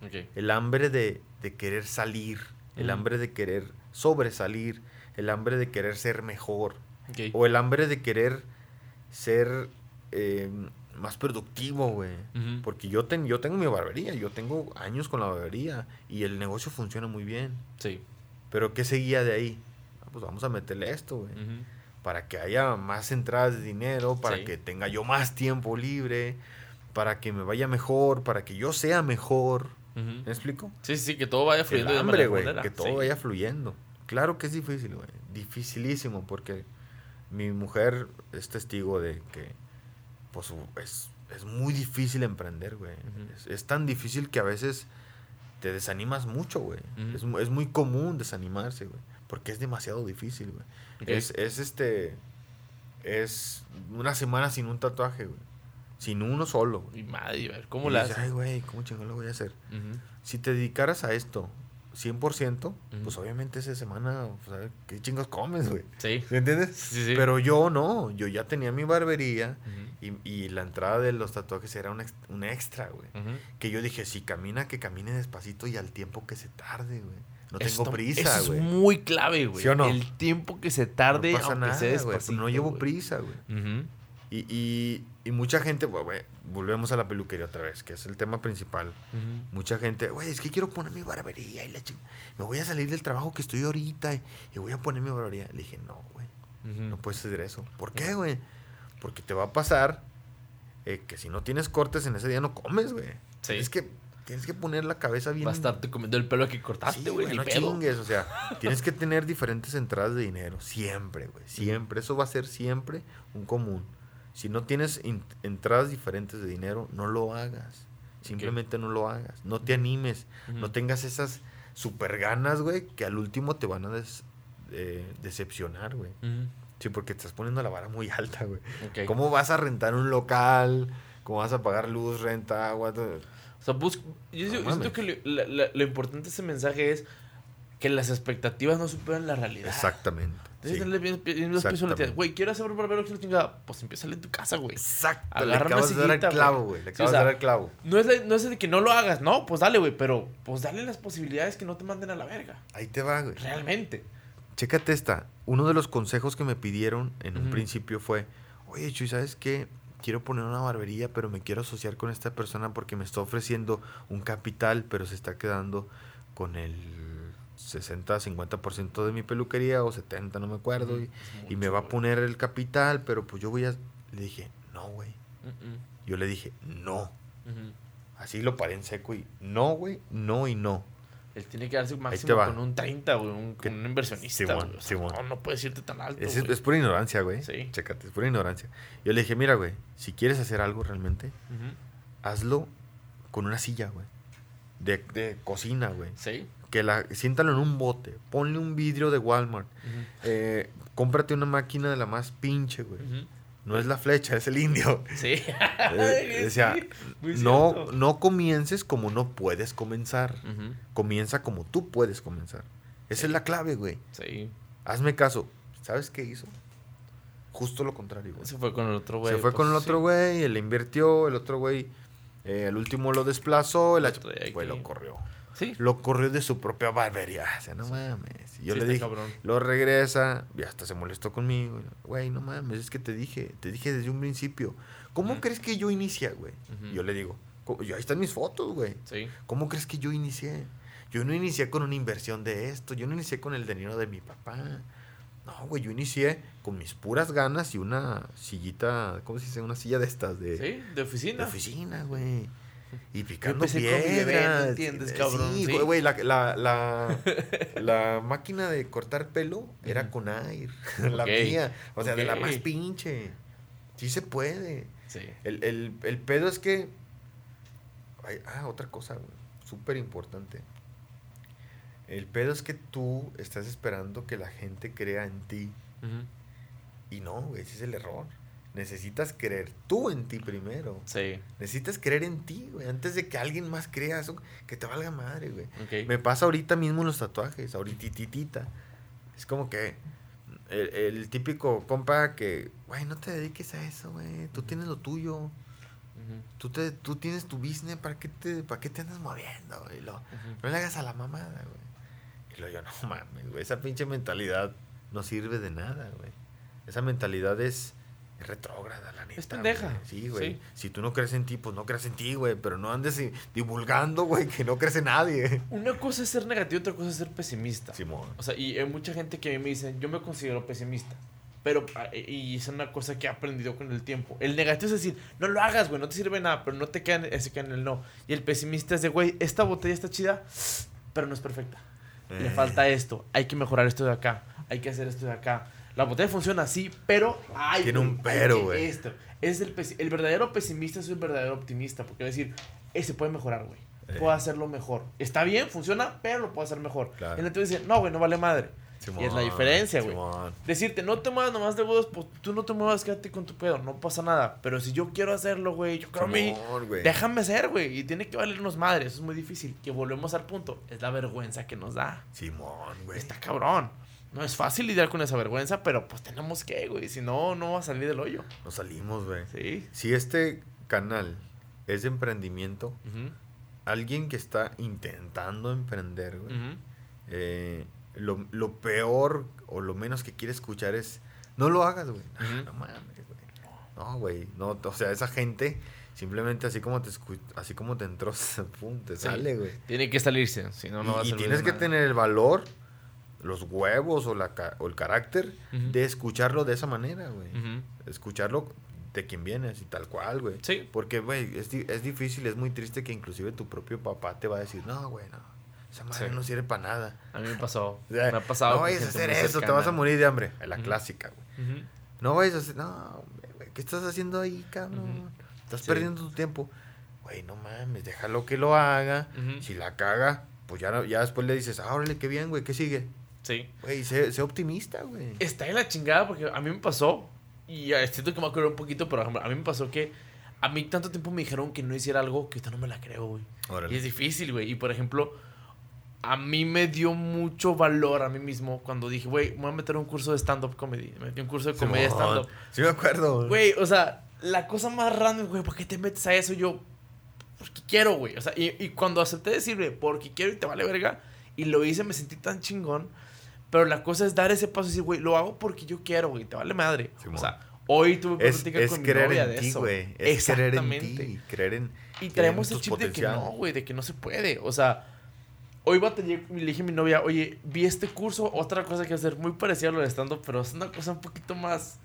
Ok. El hambre de, de querer salir, el hambre de querer sobresalir, el hambre de querer ser mejor, o el hambre de querer ser eh, más productivo, güey. Porque yo, ten- yo tengo mi barbería, yo tengo años con la barbería y el negocio funciona muy bien. Sí. Pero ¿qué seguía de ahí? Ah, pues vamos a meterle esto, güey. Para que haya más entradas de dinero, para Sí. que tenga yo más tiempo libre, para que me vaya mejor, para que yo sea mejor. ¿Me explico? Sí, sí, que todo vaya El fluyendo de hambre, güey, que todo Sí. vaya fluyendo. Claro que es difícil, güey. Dificilísimo, porque mi mujer es testigo de que pues, es, es muy difícil emprender, güey. Es, es tan difícil que a veces te desanimas mucho, güey. Es, es muy común desanimarse, güey. Porque es demasiado difícil, güey. Es, es este. Es una semana sin un tatuaje, güey. Sin uno solo. Y madre, a ver, ¿cómo Y la dices? Ay, güey, ¿cómo chingón lo voy a hacer? Si te dedicaras a esto 100%, pues Ujú. obviamente esa semana, pues, ¿qué chingos comes, güey? Sí. ¿Me entiendes? Sí, sí. Pero yo no, yo ya tenía mi barbería y, y la entrada de los tatuajes era un, ex- un extra, güey. Que yo dije, si camina, que camine despacito y al tiempo que se tarde, güey. No tengo prisa, güey. es muy clave, güey. ¿Sí o no? El tiempo que se tarde, no pasa aunque nada, sea pues despacito, No llevo prisa, güey. Y, y, y mucha gente, güey, volvemos a la peluquería otra vez, que es el tema principal. Mucha gente, güey, es que quiero poner mi barbería y la ching- Me voy a salir del trabajo que estoy ahorita y, y voy a poner mi barbería. Le dije, no, güey, no puedes hacer eso. ¿Por qué, güey? Porque te va a pasar eh, que si no tienes cortes en ese día no comes, güey. Sí. Tienes que, tienes que poner la cabeza bien. Va a estarte comiendo el pelo que cortaste, Sí, güey. ni no pedo. chingues, o sea, tienes que tener diferentes entradas de dinero, siempre, güey, siempre, eso va a ser siempre un común. Si no tienes entradas diferentes de dinero, no lo hagas, simplemente no lo hagas, no te animes, no tengas esas super ganas, güey, que al último te van a des- eh, decepcionar, güey. Sí, porque te estás poniendo la vara muy alta, güey. ¿Cómo vas a rentar un local? ¿Cómo vas a pagar luz, renta, agua? todo? O sea, bus- yo, siento que lo, la- la- lo importante de ese mensaje es que las expectativas no superan la realidad. Exactamente. Sí. Güey, ¿quieres ser barbero? ¿Quieres chingada? Pues empieza en tu casa, güey. Exacto, le Agarra una acabas de dar el clavo, güey. Le Sí, o acabas sea, de dar el clavo. No es, la- no es de que no lo hagas, no, pues dale, güey, pero pues dale las posibilidades que no te manden a la verga. Ahí te va, güey. Realmente. Chécate esta. Uno de los consejos que me pidieron en un principio fue, oye, Chuy, ¿sabes qué? Quiero poner una barbería, pero me quiero asociar con esta persona porque me está ofreciendo un capital, pero se está quedando con el 60-50% de mi peluquería o 70, no me acuerdo. y, y me va a poner el capital, pero pues yo voy a... Le dije, no, güey. Yo le dije, no. Así lo paré en seco y no, güey, no y no. Él tiene que darse máximo con un 30, güey, un, con un inversionista. No, no puedes irte tan alto. Es, es pura ignorancia, güey. Sí. Chécate, es pura ignorancia. Yo le dije, mira, güey, si quieres hacer algo realmente, Ujú. hazlo con una silla, güey. De, de cocina, güey. Sí. Que la, siéntalo en un bote. Ponle un vidrio de Walmart. Eh, cómprate una máquina de la más pinche, güey. No es la flecha, es el indio. Sí. Eh, Sí, muy no, no comiences como no puedes comenzar. Comienza como tú puedes comenzar. Esa es la clave, güey. Sí. Hazme caso. ¿Sabes qué hizo? Justo lo contrario, güey. Se fue con el otro güey. Se fue pues, con el sí. otro güey, él le invirtió, el otro güey, eh, el último lo desplazó, el güey lo corrió. Sí. Lo corrió de su propia barbería. O sea, no mames. Y yo Sí, le dije, cabrón. lo regresa, y hasta se molestó conmigo. Güey, no mames, es que te dije, te dije desde un principio. ¿Cómo crees que yo inicié, güey? Y Yo le digo, "Co- y ahí están mis fotos, güey. Sí. ¿Cómo crees que yo inicié? Yo no inicié con una inversión de esto, yo no inicié con el dinero de mi papá. No, güey, yo inicié con mis puras ganas y una sillita, ¿cómo se dice? Una silla de estas de, Sí, de de oficina. oficina, güey. Y picando empecé con mi bebé, piedras. ¿me entiendes, Eh, cabrón? Sí, güey, güey, la, la, la, la máquina de cortar pelo era con air, la mía. O sea, de la más pinche. Sí se puede. Sí. El, el, el pedo es que. ay, ah, otra cosa, güey. Súper importante. El pedo es que tú estás esperando que la gente crea en ti. Y no, güey, ese es el error. Necesitas creer tú en ti primero. Sí. Necesitas creer en ti, güey. Antes de que alguien más crea eso, que te valga madre, güey. Me pasa ahorita mismo en los tatuajes, ahorititita. Es como que el, el típico compa que, güey, no te dediques a eso, güey. Tú tienes lo tuyo. Tú, te, tú tienes tu business. ¿Para qué te, para qué te andas moviendo, güey? Lo- no le hagas a la mamada, güey. Y luego yo, no mames, güey. Esa pinche mentalidad no sirve de nada, güey. Esa mentalidad es retrógrada, la neta. Es pendeja, güey. Sí, güey. sí. Si tú no crees en ti, pues no creas en ti, güey. Pero no andes divulgando, güey, que no crees en nadie. Una cosa es ser negativo, otra cosa es ser pesimista. Simón. O sea, y hay mucha gente que a mí me dice, yo me considero pesimista. Pero, ah, y es una cosa que he aprendido con el tiempo. El negativo es decir, no lo hagas, güey, no te sirve nada, pero no te queda, en- se queda en el no. Y el pesimista es de, güey, esta botella está chida, pero no es perfecta. Le Eh, falta esto, hay que mejorar esto de acá, hay que hacer esto de acá. La botella funciona así, pero... Ay, Tiene un pero, güey. Esto. Es el, el verdadero pesimista es el verdadero optimista, porque va a decir, eh, se puede mejorar, güey. Eh. Puedo hacerlo mejor. Está bien, funciona, pero lo puedo hacer mejor. Claro. Y el dice, no, güey, no vale madre. y es la Simón, diferencia, güey. Simón. Decirte, no te muevas nomás de huevos, pues tú no te muevas, quédate con tu pedo, no pasa nada. Pero si yo quiero hacerlo, güey, yo creo a mí, Simón, déjame ser, güey. Y tiene que valernos madre, eso es muy difícil. Que volvemos al punto, es la vergüenza que nos da. Simón, güey. Está cabrón. No es fácil lidiar con esa vergüenza, pero pues tenemos que, güey. Si no, no va a salir del hoyo. Nos salimos, güey. Sí. Si este canal es de emprendimiento, alguien que está intentando emprender, güey, eh, lo, lo peor o lo menos que quiere escuchar es, no lo hagas, güey. No mames, güey. No, güey. No, o sea, esa gente simplemente así como te así como te entró, pum, te Sí. sale, güey. Tiene que salirse, si no, no va a y, tienes que nada. tener el valor, los huevos o, la, o el carácter de escucharlo de esa manera, güey. Escucharlo de quien viene, así tal cual, güey. Sí. Porque, güey, es, di- es difícil, es muy triste que inclusive tu propio papá te va a decir, no, güey, no, esa madre Sí. no sirve para nada. A mí me pasó. O sea, me ha pasado. no vayas a hacer eso, te vas a morir de hambre. La clásica, güey. No vayas a hacer, no, güey, ¿qué estás haciendo ahí, cabrón? Estás Sí. perdiendo tu tiempo. Güey, no mames, déjalo que lo haga. Si la caga, pues ya, no- ya después le dices, ah, órale, qué bien, güey, ¿qué sigue? Sí. Güey, sé, sé optimista, güey. Está en la chingada porque a mí me pasó, y eh, siento que me acuerdo un poquito, pero por ejemplo, a mí me pasó que a mí tanto tiempo me dijeron que no hiciera algo que ahorita no me la creo, güey. Órale. Y es difícil, güey. Y por ejemplo, a mí me dio mucho valor a mí mismo cuando dije, güey, me voy a meter a un curso de stand-up comedy. Me metí a un curso de comedia stand-up. Sí me acuerdo. Güey, o sea, la cosa más random, güey, ¿por qué te metes a eso? Yo, porque quiero, güey. O sea, y, y cuando acepté decirle, porque quiero y te vale verga, y lo hice, me sentí tan chingón. Pero la cosa es dar ese paso y decir, güey, lo hago porque yo quiero, güey, te vale madre. O sea, hoy tuve plática es con mi creer novia en de ti, eso. güey. Es creer en Exactamente. ti. Creer en. Y traemos el chip de que no, güey, de que no se puede. O sea, hoy batallé, le dije a mi novia, oye, vi este curso, otra cosa que hacer muy parecida a lo de stand-up, pero es una cosa un poquito más,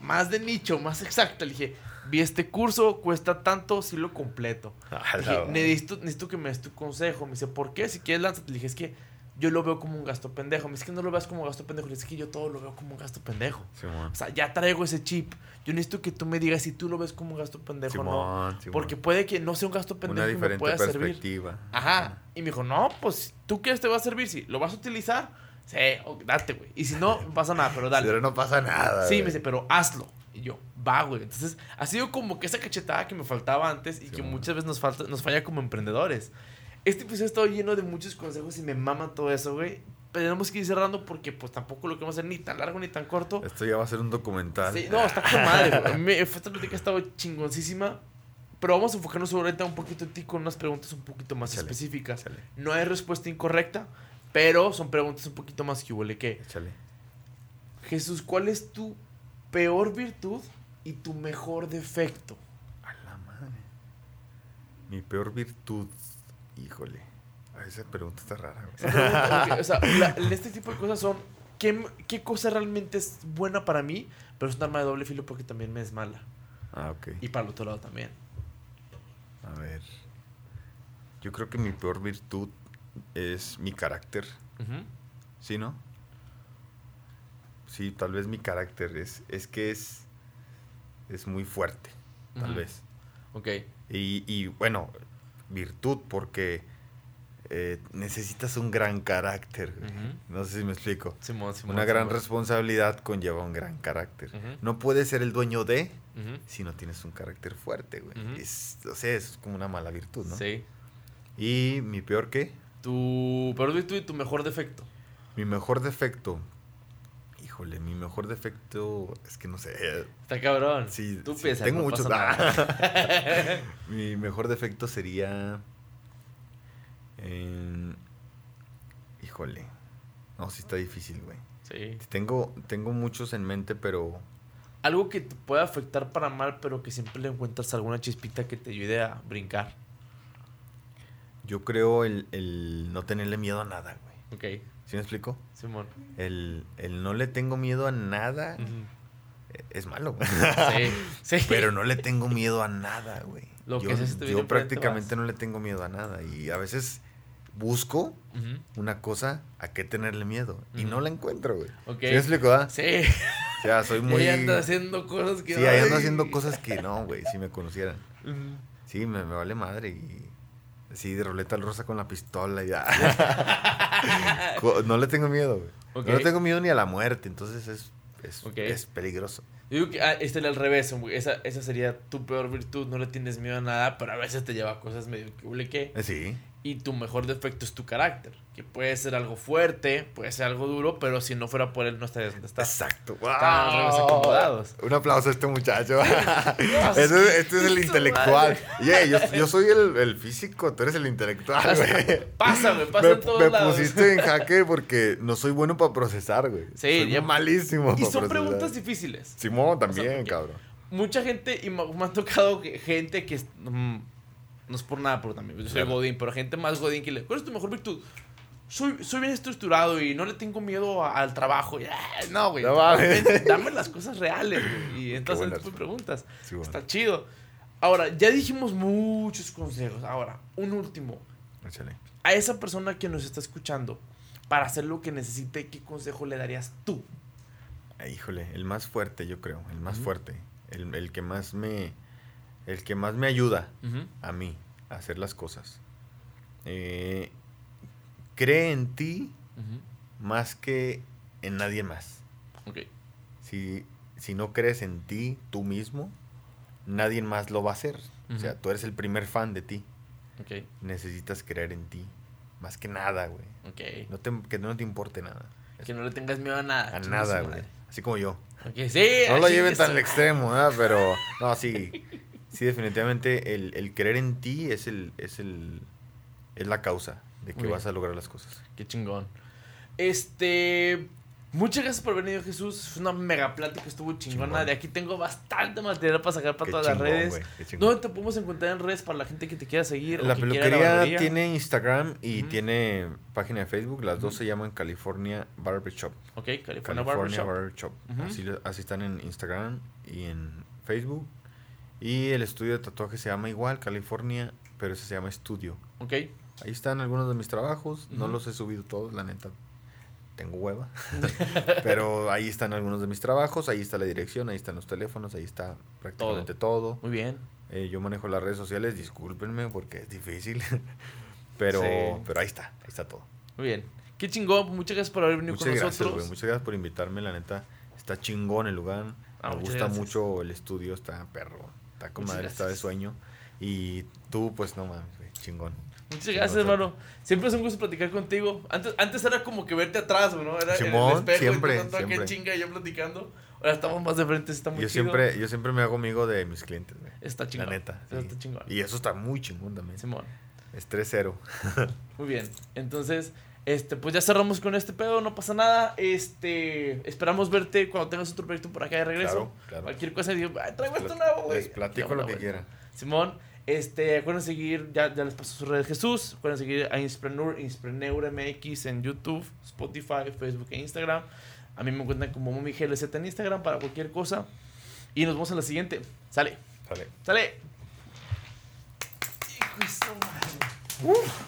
más de nicho, más exacta. Le dije, vi este curso, cuesta tanto, sí lo completo. A Le la dije, necesito, necesito que me des tu consejo. Me dice, ¿por qué? Si quieres, lánzate. Le dije, es que yo lo veo como un gasto pendejo. Me dice, que no lo veas como gasto pendejo. Le dije, es que yo todo lo veo como un gasto pendejo. Simón. O sea, ya traigo ese chip. Yo necesito que tú me digas si tú lo ves como un gasto pendejo o no. Simón, Simón. Porque puede que no sea un gasto pendejo Una y me pueda servir. perspectiva. Ajá. Y me dijo, no, pues tú quieres te va a servir. Si lo vas a utilizar, sí, date, güey. Y si no, no pasa nada, pero dale. Pero no pasa nada. Sí, me dice, pero hazlo. Y yo, va, güey. Entonces, ha sido como que esa cachetada que me faltaba antes y Sí, que muchas veces nos, falta, nos falla como emprendedores. Este episodio está lleno de muchos consejos y me mama todo eso, güey. Pero tenemos que ir cerrando porque, pues, tampoco lo queremos hacer ni tan largo ni tan corto. Esto ya va a ser un documental. Sí, no, está con madre, güey. Me- Esta plática ha estado chingoncísima. Pero vamos a enfocarnos ahorita un poquito en ti con unas preguntas un poquito más Échale, específicas. Échale, No hay respuesta incorrecta, pero son preguntas un poquito más que huele que. échale. Jesús, ¿cuál es tu peor virtud y tu mejor defecto? A la madre. Mi peor virtud. Híjole. A esa pregunta está rara, o sea, la- este tipo de cosas son. ¿qué, ¿Qué cosa realmente es buena para mí? Pero es un arma de doble filo porque también me es mala. Ah, ok. Y para el otro lado también. A ver. Yo creo que mi peor virtud es mi carácter. ¿Sí, no? Sí, tal vez mi carácter es, es que es, es muy fuerte, tal vez. Ok. Y, y, bueno, virtud, porque eh, necesitas un gran carácter. No sé si me explico. Simón, Simón, Una gran Simón. responsabilidad conlleva un gran carácter. No puedes ser el dueño de si no tienes un carácter fuerte, güey. Es, o sea, es como una mala virtud, ¿no? Sí. Y mi peor qué? Tu peor virtud y tu mejor defecto. Mi mejor defecto. Híjole, mi mejor defecto es que no sé. Está cabrón. Sí, Tú sí, piensas, tengo no muchos. mi mejor defecto sería. en- híjole. No, sí está difícil, güey. sí. Tengo, tengo muchos en mente, pero. Algo que te puede afectar para mal, pero que siempre le encuentras alguna chispita que te ayude a brincar. Yo creo el, el no tenerle miedo a nada, güey. Ok, ¿Sí me explico? Simón. El, el no le tengo miedo a nada eh, es malo, güey. Sí, sí. Pero no le tengo miedo a nada, güey. Lo que yo, sea, se te viene yo prácticamente vas. no le tengo miedo a nada. Y a veces busco una cosa a qué tenerle miedo. Y no la encuentro, güey. ¿Sí me explico, ah? Sí. O sea, soy muy... Y anda haciendo cosas que. Sí, ahí ando ay. haciendo cosas que no, güey, si me conocieran. Sí, me, me vale madre y... Sí, de roleta al rosa con la pistola y ya. No le tengo miedo, güey. No le tengo miedo ni a la muerte, entonces es, es, es peligroso. Yo digo que ah, este era al revés, güey. esa, esa sería tu peor virtud, no le tienes miedo a nada, pero a veces te lleva a cosas medio que. Eh, sí. Y tu mejor defecto es tu carácter, que puede ser algo fuerte, puede ser algo duro, pero si no fuera por él no estarías donde estás. Exacto. ¡Wow! acomodados. Un aplauso a este muchacho. Este, es- este es el intelectual. Yeah, yo, yo soy el, el físico, tú eres el intelectual, güey. Pásame, pasa Me, en todos me lados. pusiste en jaque porque no soy bueno para procesar, güey. Sí, soy ya- malísimo Y para son procesar. preguntas difíciles. Simón también, cabrón. Mucha gente, y me, me han tocado gente que... mm, no es por nada, pero también yo soy Claro. Godín, pero gente más Godín que le... ¿Cuál es tu mejor virtud? Soy, soy bien estructurado y no le tengo miedo a- al trabajo. Y, ah, no, güey. No Dame las cosas reales, güey. Y entonces tú me preguntas. Sí, bueno. Está chido. Ahora, ya dijimos muchos consejos. Ahora, un último. Échale. A esa persona que nos está escuchando, para hacer lo que necesite, ¿qué consejo le darías tú? Ah, Híjole, el más fuerte, yo creo. El más fuerte. El, el que más me. El que más me ayuda a mí a hacer las cosas. Eh, cree en ti más que en nadie más. Ok. Si, si no crees en ti, tú mismo, nadie más lo va a hacer. O sea, tú eres el primer fan de ti. Ok. Necesitas creer en ti. Más que nada, güey. Ok. No te, que no te importe nada. Que no le tengas miedo a nada. A nada, güey. Así como yo. Ok, sí. No lo lleven tan al extremo, ¿verdad? Pero, no, sí. Sí, definitivamente el, el creer en ti es el, es el, es la causa de que Muy vas bien. a lograr las cosas. Qué chingón. Este. Muchas gracias por haber venido, Jesús. Fue una mega plática, estuvo chingona. Chingón. De aquí tengo bastante material para sacar para Qué todas las redes. ¿Dónde te podemos encontrar en redes para la gente que te quiera seguir? o La que quiera peluquería tiene Instagram y tiene página de Facebook. Las dos se llaman California Barber Shop. Ok, California. Barber Shop. Así, así están en Instagram y en Facebook. Y el estudio de tatuaje se llama igual, California, pero ese se llama Estudio. Ok. Ahí están algunos de mis trabajos. No los he subido todos, la neta. Tengo hueva. pero ahí están algunos de mis trabajos. Ahí está la dirección, ahí están los teléfonos, ahí está prácticamente todo. Muy bien. Eh, yo manejo las redes sociales, discúlpenme porque es difícil. pero, Sí. pero ahí está, ahí está todo. Muy bien. Qué chingón. Muchas gracias por haber venido Muchas con gracias, nosotros. güey. Muchas gracias por invitarme, la neta. Está chingón el lugar. Ah, Me gusta gracias. mucho el estudio, está perro. Está con madre, está de sueño. Y tú, pues no mames, güey, chingón. Muchas Chingón, gracias, hermano. Siempre es un gusto platicar contigo. Antes, antes era como que verte atrás, ¿no? Era en el Simón, espejo siempre, y tanto siempre. chinga y yo platicando. Ahora estamos más de frente, está muy Yo chido. siempre, yo siempre me hago amigo de mis clientes, güey. Está chingón. La neta. Sí. está chingón. Y eso está muy chingón también. Simón. Estrés cero. Muy bien. Entonces, este, pues ya cerramos con este pedo, no pasa nada. Este, esperamos verte cuando tengas otro proyecto por acá de regreso. Claro, claro. Cualquier cosa, digo, "Ay, traigo Les esto nuevo, güey. Les platico lo que vuelta. quiera. Simón, este, recuerden seguir, ya, ya les paso sus redes Jesús. Recuerden seguir a Inspreneur, Inspreneur MX en YouTube, Spotify, Facebook e Instagram. A mí me encuentran como Mumi GLZ en Instagram para cualquier cosa. Y nos vemos en la siguiente. Sale, Sale. sale. Hijo de su madre. Uf.